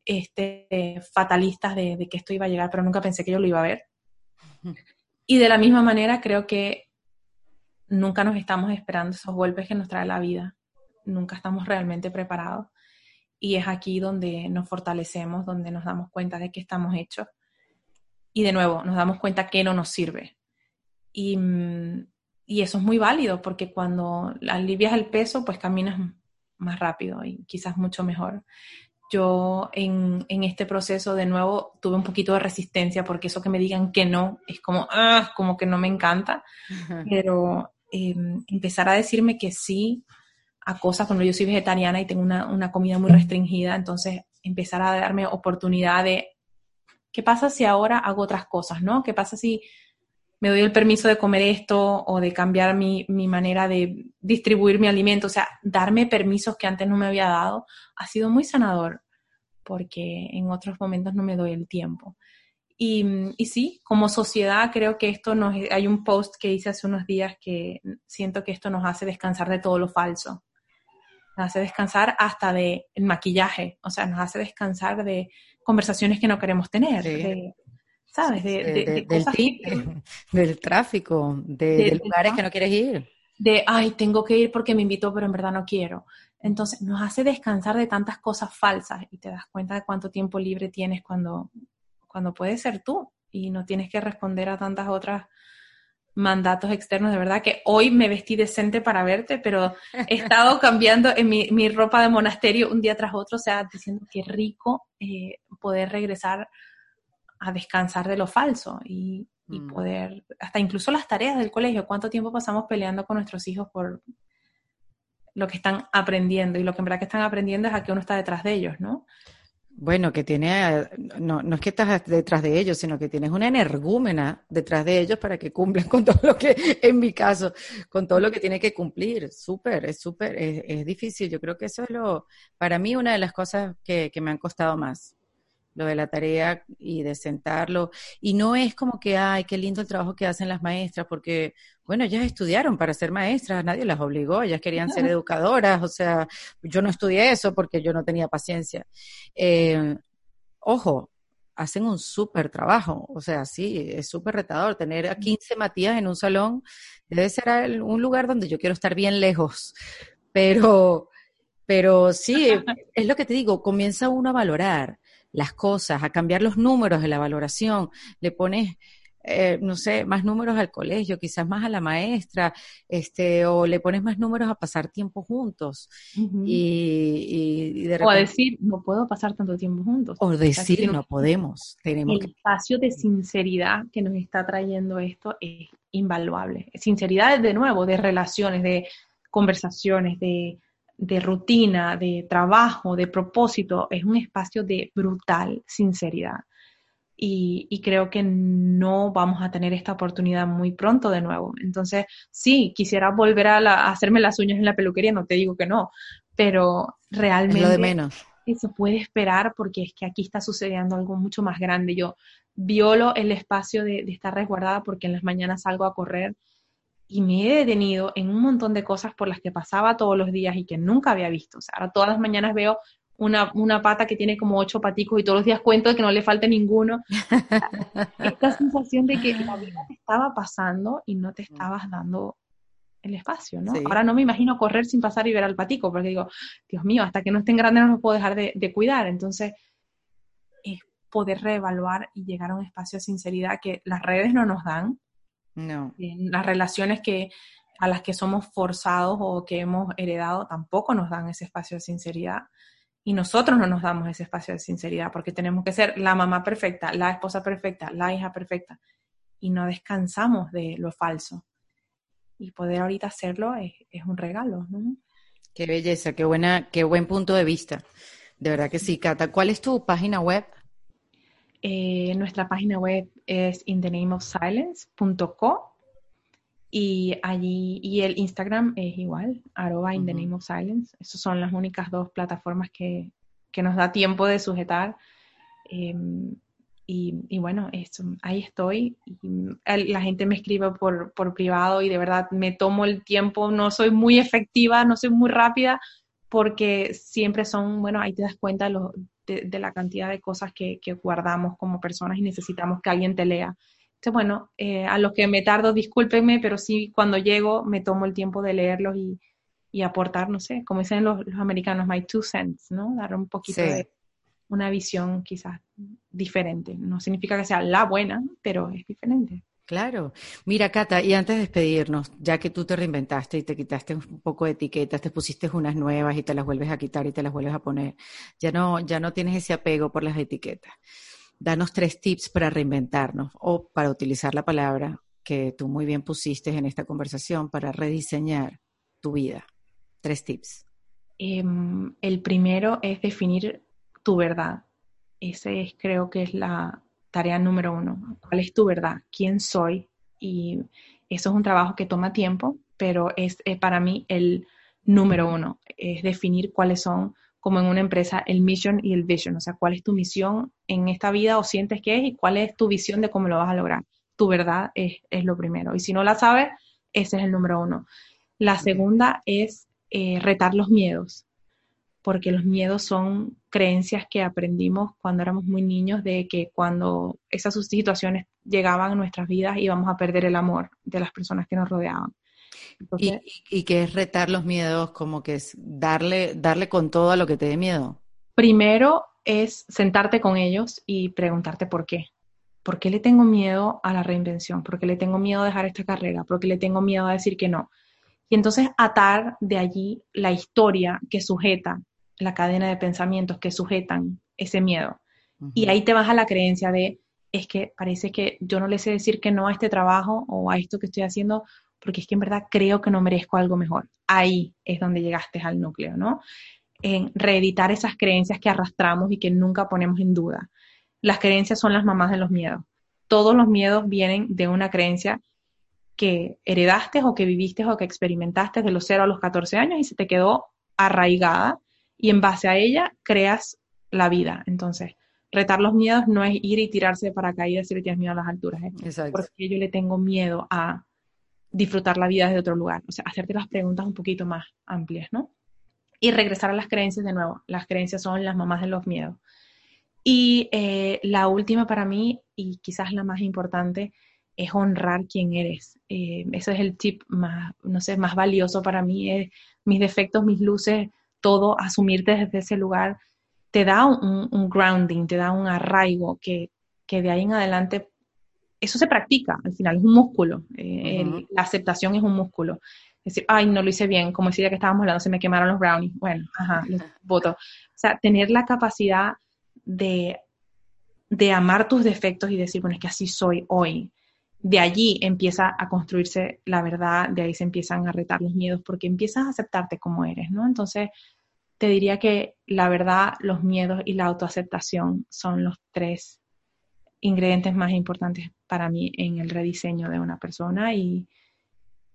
este, fatalistas de, de, que esto iba a llegar, pero nunca pensé que yo lo iba a ver. Y de la misma manera creo que nunca nos estamos esperando esos golpes que nos trae la vida, nunca estamos realmente preparados. Y es aquí donde nos fortalecemos, donde nos damos cuenta de que estamos hechos. Y de nuevo nos damos cuenta que no nos sirve. Y, mm, y eso es muy válido porque cuando alivias el peso, pues caminas más rápido y quizás mucho mejor. Yo en, en, este proceso de nuevo tuve un poquito de resistencia porque eso que me digan que no es como, ah, como que no me encanta, pero Em, empezar a decirme que sí a cosas, cuando yo soy vegetariana y tengo una, comida muy restringida, entonces empezar a darme oportunidad de, ¿qué pasa si ahora hago otras cosas, no? ¿Qué pasa si me doy el permiso de comer esto o de cambiar mi, mi, manera de distribuir mi alimento, o sea, darme permisos que antes no me había dado, ha sido muy sanador, porque en otros momentos no me doy el tiempo. Y, y, sí, como sociedad creo que esto nos... Hay un post que hice hace unos días que siento que esto nos hace descansar de todo lo falso. Nos hace descansar hasta de el maquillaje, o sea, nos hace descansar de conversaciones que no queremos tener, ¿sabes? De, del, del tráfico, de, lugares que no quieres ir. De, ay, tengo que ir porque me invitó, pero en verdad no quiero. Entonces, nos hace descansar de tantas cosas falsas y te das cuenta de cuánto tiempo libre tienes cuando, cuando puedes ser tú y no tienes que responder a tantas otras mandatos externos. De verdad que hoy me vestí decente para verte, pero he estado cambiando en mi, ropa de monasterio un día tras otro, o sea, diciendo que rico eh, poder regresar a descansar de lo falso y, mm. poder, hasta incluso las tareas del colegio, cuánto tiempo pasamos peleando con nuestros hijos por lo que están aprendiendo y lo que en verdad que están aprendiendo es a que uno está detrás de ellos, ¿no? Bueno, que tiene, no, no es que estás detrás de ellos, sino que tienes una energúmena detrás de ellos para que cumplan con todo lo que, en mi caso, con todo lo que tiene que cumplir. Súper, es súper, es, es, difícil. Yo creo que eso es lo, para mí, una de las cosas que, que me han costado más lo de la tarea y de sentarlo. Y no es como que, ay, qué lindo el trabajo que hacen las maestras, porque, bueno, ellas estudiaron para ser maestras, nadie las obligó, ellas querían ser educadoras, o sea, yo no estudié eso porque yo no tenía paciencia. Eh, ojo, hacen un súper trabajo, o sea, sí, es súper retador tener a 15 Matías en un salón, debe ser un lugar donde yo quiero estar bien lejos, pero, pero sí, es lo que te digo, comienza uno a valorar las cosas, a cambiar los números de la valoración, le pones, eh, no sé, más números al colegio, quizás más a la maestra, este, o le pones más números a pasar tiempo juntos. y, de O a decir, no puedo pasar tanto tiempo juntos. O decir, no podemos. Tenemos el espacio de sinceridad que nos está trayendo esto es invaluable. Sinceridad, de nuevo, de relaciones, de conversaciones, de, de rutina, de trabajo, de propósito, es un espacio de brutal sinceridad. Y, creo que no vamos a tener esta oportunidad muy pronto de nuevo. Entonces, sí, quisiera volver a, hacerme las uñas en la peluquería, no te digo que no, pero realmente... lo de menos. Eso puede esperar porque es que aquí está sucediendo algo mucho más grande. Yo violo el espacio de, de estar resguardada porque en las mañanas salgo a correr y me he detenido en un montón de cosas por las que pasaba todos los días y que nunca había visto. O sea, ahora todas las mañanas veo una, una, pata que tiene como ocho paticos y todos los días cuento de que no le falte ninguno. Esta sensación de que la vida te estaba pasando y no te estabas dando el espacio, ¿no? Ahora no me imagino correr sin pasar y ver al patico, porque digo, Dios mío, hasta que no estén grandes no los puedo dejar de, de cuidar. Entonces, es poder reevaluar y llegar a un espacio de sinceridad que las redes no nos dan, no. las relaciones que a las que somos forzados o que hemos heredado tampoco nos dan ese espacio de sinceridad. Y nosotros no nos damos ese espacio de sinceridad porque tenemos que ser la mamá perfecta, la esposa perfecta, la hija perfecta. Y no descansamos de lo falso. Y poder ahorita hacerlo es, un regalo. ¿no? Qué belleza, qué, buena, qué buen punto de vista. De verdad que sí, Cata. ¿Cuál es tu página web? Eh, nuestra página web es inthenameofsilence.co y allí, y el Instagram es igual, arroba in the name of silence. Esas son las únicas dos plataformas que, nos da tiempo de sujetar. Em, y, bueno, ahí estoy. la gente me escribe por, por privado y de verdad me tomo el tiempo. No soy muy efectiva, no soy muy rápida, porque siempre son, bueno, ahí te das cuenta los, de, la cantidad de cosas que, guardamos como personas y necesitamos que alguien te lea. Entonces, bueno, eh, a los que me tardo, discúlpenme, pero sí, cuando llego me tomo el tiempo de leerlos y, aportar, no sé, como dicen los, americanos, my two cents, ¿no? Dar un poquito de una visión quizás diferente. No significa que sea la buena, pero es diferente. Claro. Mira, Cata, y antes de despedirnos, ya que tú te reinventaste y te quitaste un poco de etiquetas, te pusiste unas nuevas y te las vuelves a quitar y te las vuelves a poner, ya no, ya no tienes ese apego por las etiquetas. Danos tres tips para reinventarnos o para utilizar la palabra que tú muy bien pusiste en esta conversación para rediseñar tu vida. Tres tips. Em, el primero es definir tu verdad. Ese es, creo que es la, tarea número uno. ¿Cuál es tu verdad? ¿Quién soy? Y eso es un trabajo que toma tiempo, pero es, para mí el número uno. Es definir cuáles son, como en una empresa, el mission y el vision. O sea, cuál es tu misión en esta vida o sientes que es y cuál es tu visión de cómo lo vas a lograr. Tu verdad es, lo primero. Y si no la sabes, ese es el número uno. La segunda es eh, retar los miedos porque los miedos son creencias que aprendimos cuando éramos muy niños de que cuando esas situaciones llegaban a nuestras vidas íbamos a perder el amor de las personas que nos rodeaban. ¿Y, qué es retar los miedos, como que es darle, darle con todo a lo que te dé miedo? Primero es sentarte con ellos y preguntarte por qué. ¿Por qué le tengo miedo a la reinvención? ¿Por qué le tengo miedo a dejar esta carrera? ¿Por qué le tengo miedo a decir que no? Y entonces atar de allí la historia que sujeta la cadena de pensamientos que sujetan ese miedo. Y ahí te vas a la creencia de, es que parece que yo no le sé decir que no a este trabajo o a esto que estoy haciendo, porque es que en verdad creo que no merezco algo mejor. Ahí es donde llegaste al núcleo, ¿no? En reeditar esas creencias que arrastramos y que nunca ponemos en duda. Las creencias son las mamás de los miedos. Todos los miedos vienen de una creencia que heredaste o que viviste o que experimentaste de los 0 a los 14 años y se te quedó arraigada y en base a ella creas la vida. Entonces, retar los miedos no es ir y tirarse de paracaídas si le tienes miedo a las alturas, ¿eh? porque yo le tengo miedo a disfrutar la vida desde otro lugar. O sea, hacerte las preguntas un poquito más amplias, ¿no? Y regresar a las creencias de nuevo. Las creencias son las mamás de los miedos. Y eh, la última para mí, y quizás la más importante, es honrar quién eres. Eh, ese es el tip más, no sé, más valioso para mí. Es mis defectos, mis luces, todo, asumirte desde ese lugar, te da un, grounding, te da un arraigo que, de ahí en adelante, eso se practica, al final es un músculo, eh, la aceptación es un músculo. Es decir, ay, no lo hice bien, como decía que estábamos hablando, se me quemaron los brownies. Bueno, ajá, los voto. O sea, tener la capacidad de, de amar tus defectos y decir, bueno, es que así soy hoy. De allí empieza a construirse la verdad, de ahí se empiezan a retar los miedos, porque empiezas a aceptarte como eres, ¿no? Entonces, te diría que la verdad, los miedos y la autoaceptación son los tres ingredientes más importantes para mí en el rediseño de una persona y,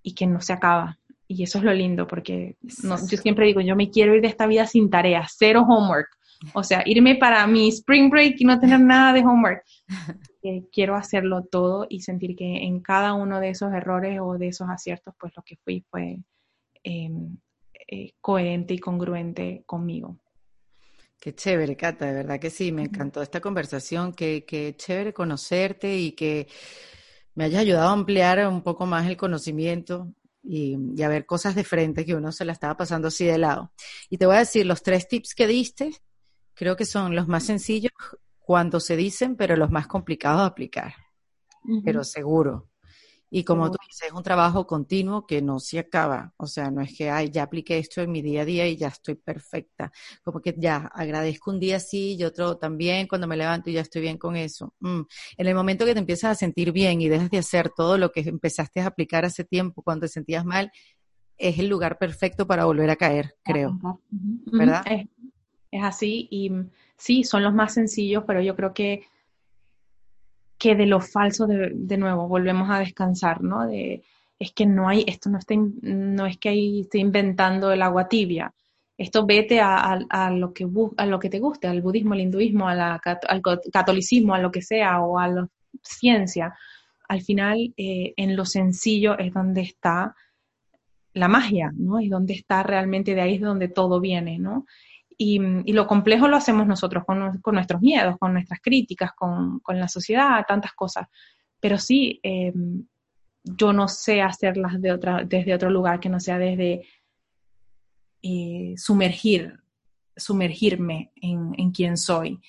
y que no se acaba. Y eso es lo lindo, porque yo siempre digo, yo me quiero ir de esta vida sin tareas, cero homework. O sea, irme para mi spring break y no tener nada de homework. Eh, quiero hacerlo todo y sentir que en cada uno de esos errores o de esos aciertos, pues lo que fui fue em, eh, coherente y congruente conmigo. Qué chévere, Cata, de verdad que sí, me encantó esta conversación, qué, chévere conocerte y que me hayas ayudado a ampliar un poco más el conocimiento y, y, a ver cosas de frente que uno se la estaba pasando así de lado. Y te voy a decir, los tres tips que diste, creo que son los más sencillos cuando se dicen, pero los más complicados de aplicar. Pero seguro. Y como tú dices, es un trabajo continuo que no se acaba. O sea, no es que, ay, ya apliqué esto en mi día a día y ya estoy perfecta. Como que ya agradezco un día sí y otro también cuando me levanto y ya estoy bien con eso. Mm. En el momento que te empiezas a sentir bien y dejas de hacer todo lo que empezaste a aplicar hace tiempo cuando te sentías mal, es el lugar perfecto para volver a caer, creo. ¿Verdad? Es así y sí, son los más sencillos, pero yo creo que, que de lo falso, de, nuevo, volvemos a descansar, ¿no? De, es que no hay, esto no, está, no es que ahí esté inventando el agua tibia. Esto vete a, lo que, a lo que te guste, al budismo, al hinduismo, al catolicismo, a lo que sea, o a la ciencia. Al final, eh, en lo sencillo es donde está la magia, ¿no? Es donde está realmente, de ahí es donde todo viene, ¿no? Y, lo complejo lo hacemos nosotros con, nuestros miedos, con nuestras críticas, con, la sociedad, tantas cosas. Pero sí, em, yo no sé hacerlas de otra, desde otro lugar que no sea desde eh, sumergir, sumergirme en, en quién soy.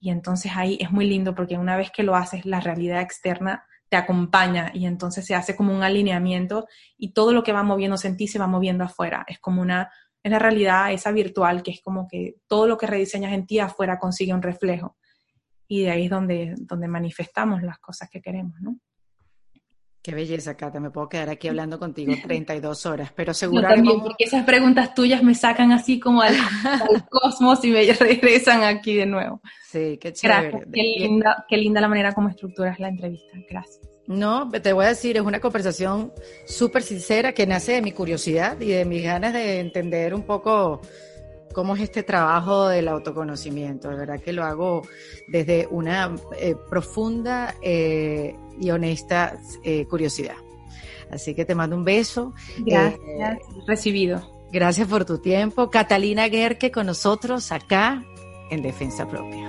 Y entonces ahí es muy lindo porque una vez que lo haces, la realidad externa te acompaña y entonces se hace como un alineamiento y todo lo que va moviéndose en ti se va moviendo afuera. Es como una es la realidad esa virtual, que es como que todo lo que rediseñas en ti afuera consigue un reflejo. Y de ahí es donde, donde manifestamos las cosas que queremos, ¿no? Qué belleza, Cata. Me puedo quedar aquí hablando contigo 32 horas, pero seguramente. porque esas preguntas tuyas me sacan así como al, cosmos y me regresan aquí de nuevo. Sí, qué chévere. Qué linda, qué linda la manera como estructuras la entrevista. Gracias. No, te voy a decir, es una conversación súper sincera que nace de mi curiosidad y de mis ganas de entender un poco cómo es este trabajo del autoconocimiento. De verdad que lo hago desde una eh, profunda eh, y honesta eh, curiosidad. Así que te mando un beso. Gracias. Recibido. Gracias por tu tiempo. Catalina Guerque con nosotros acá en Defensa Propia.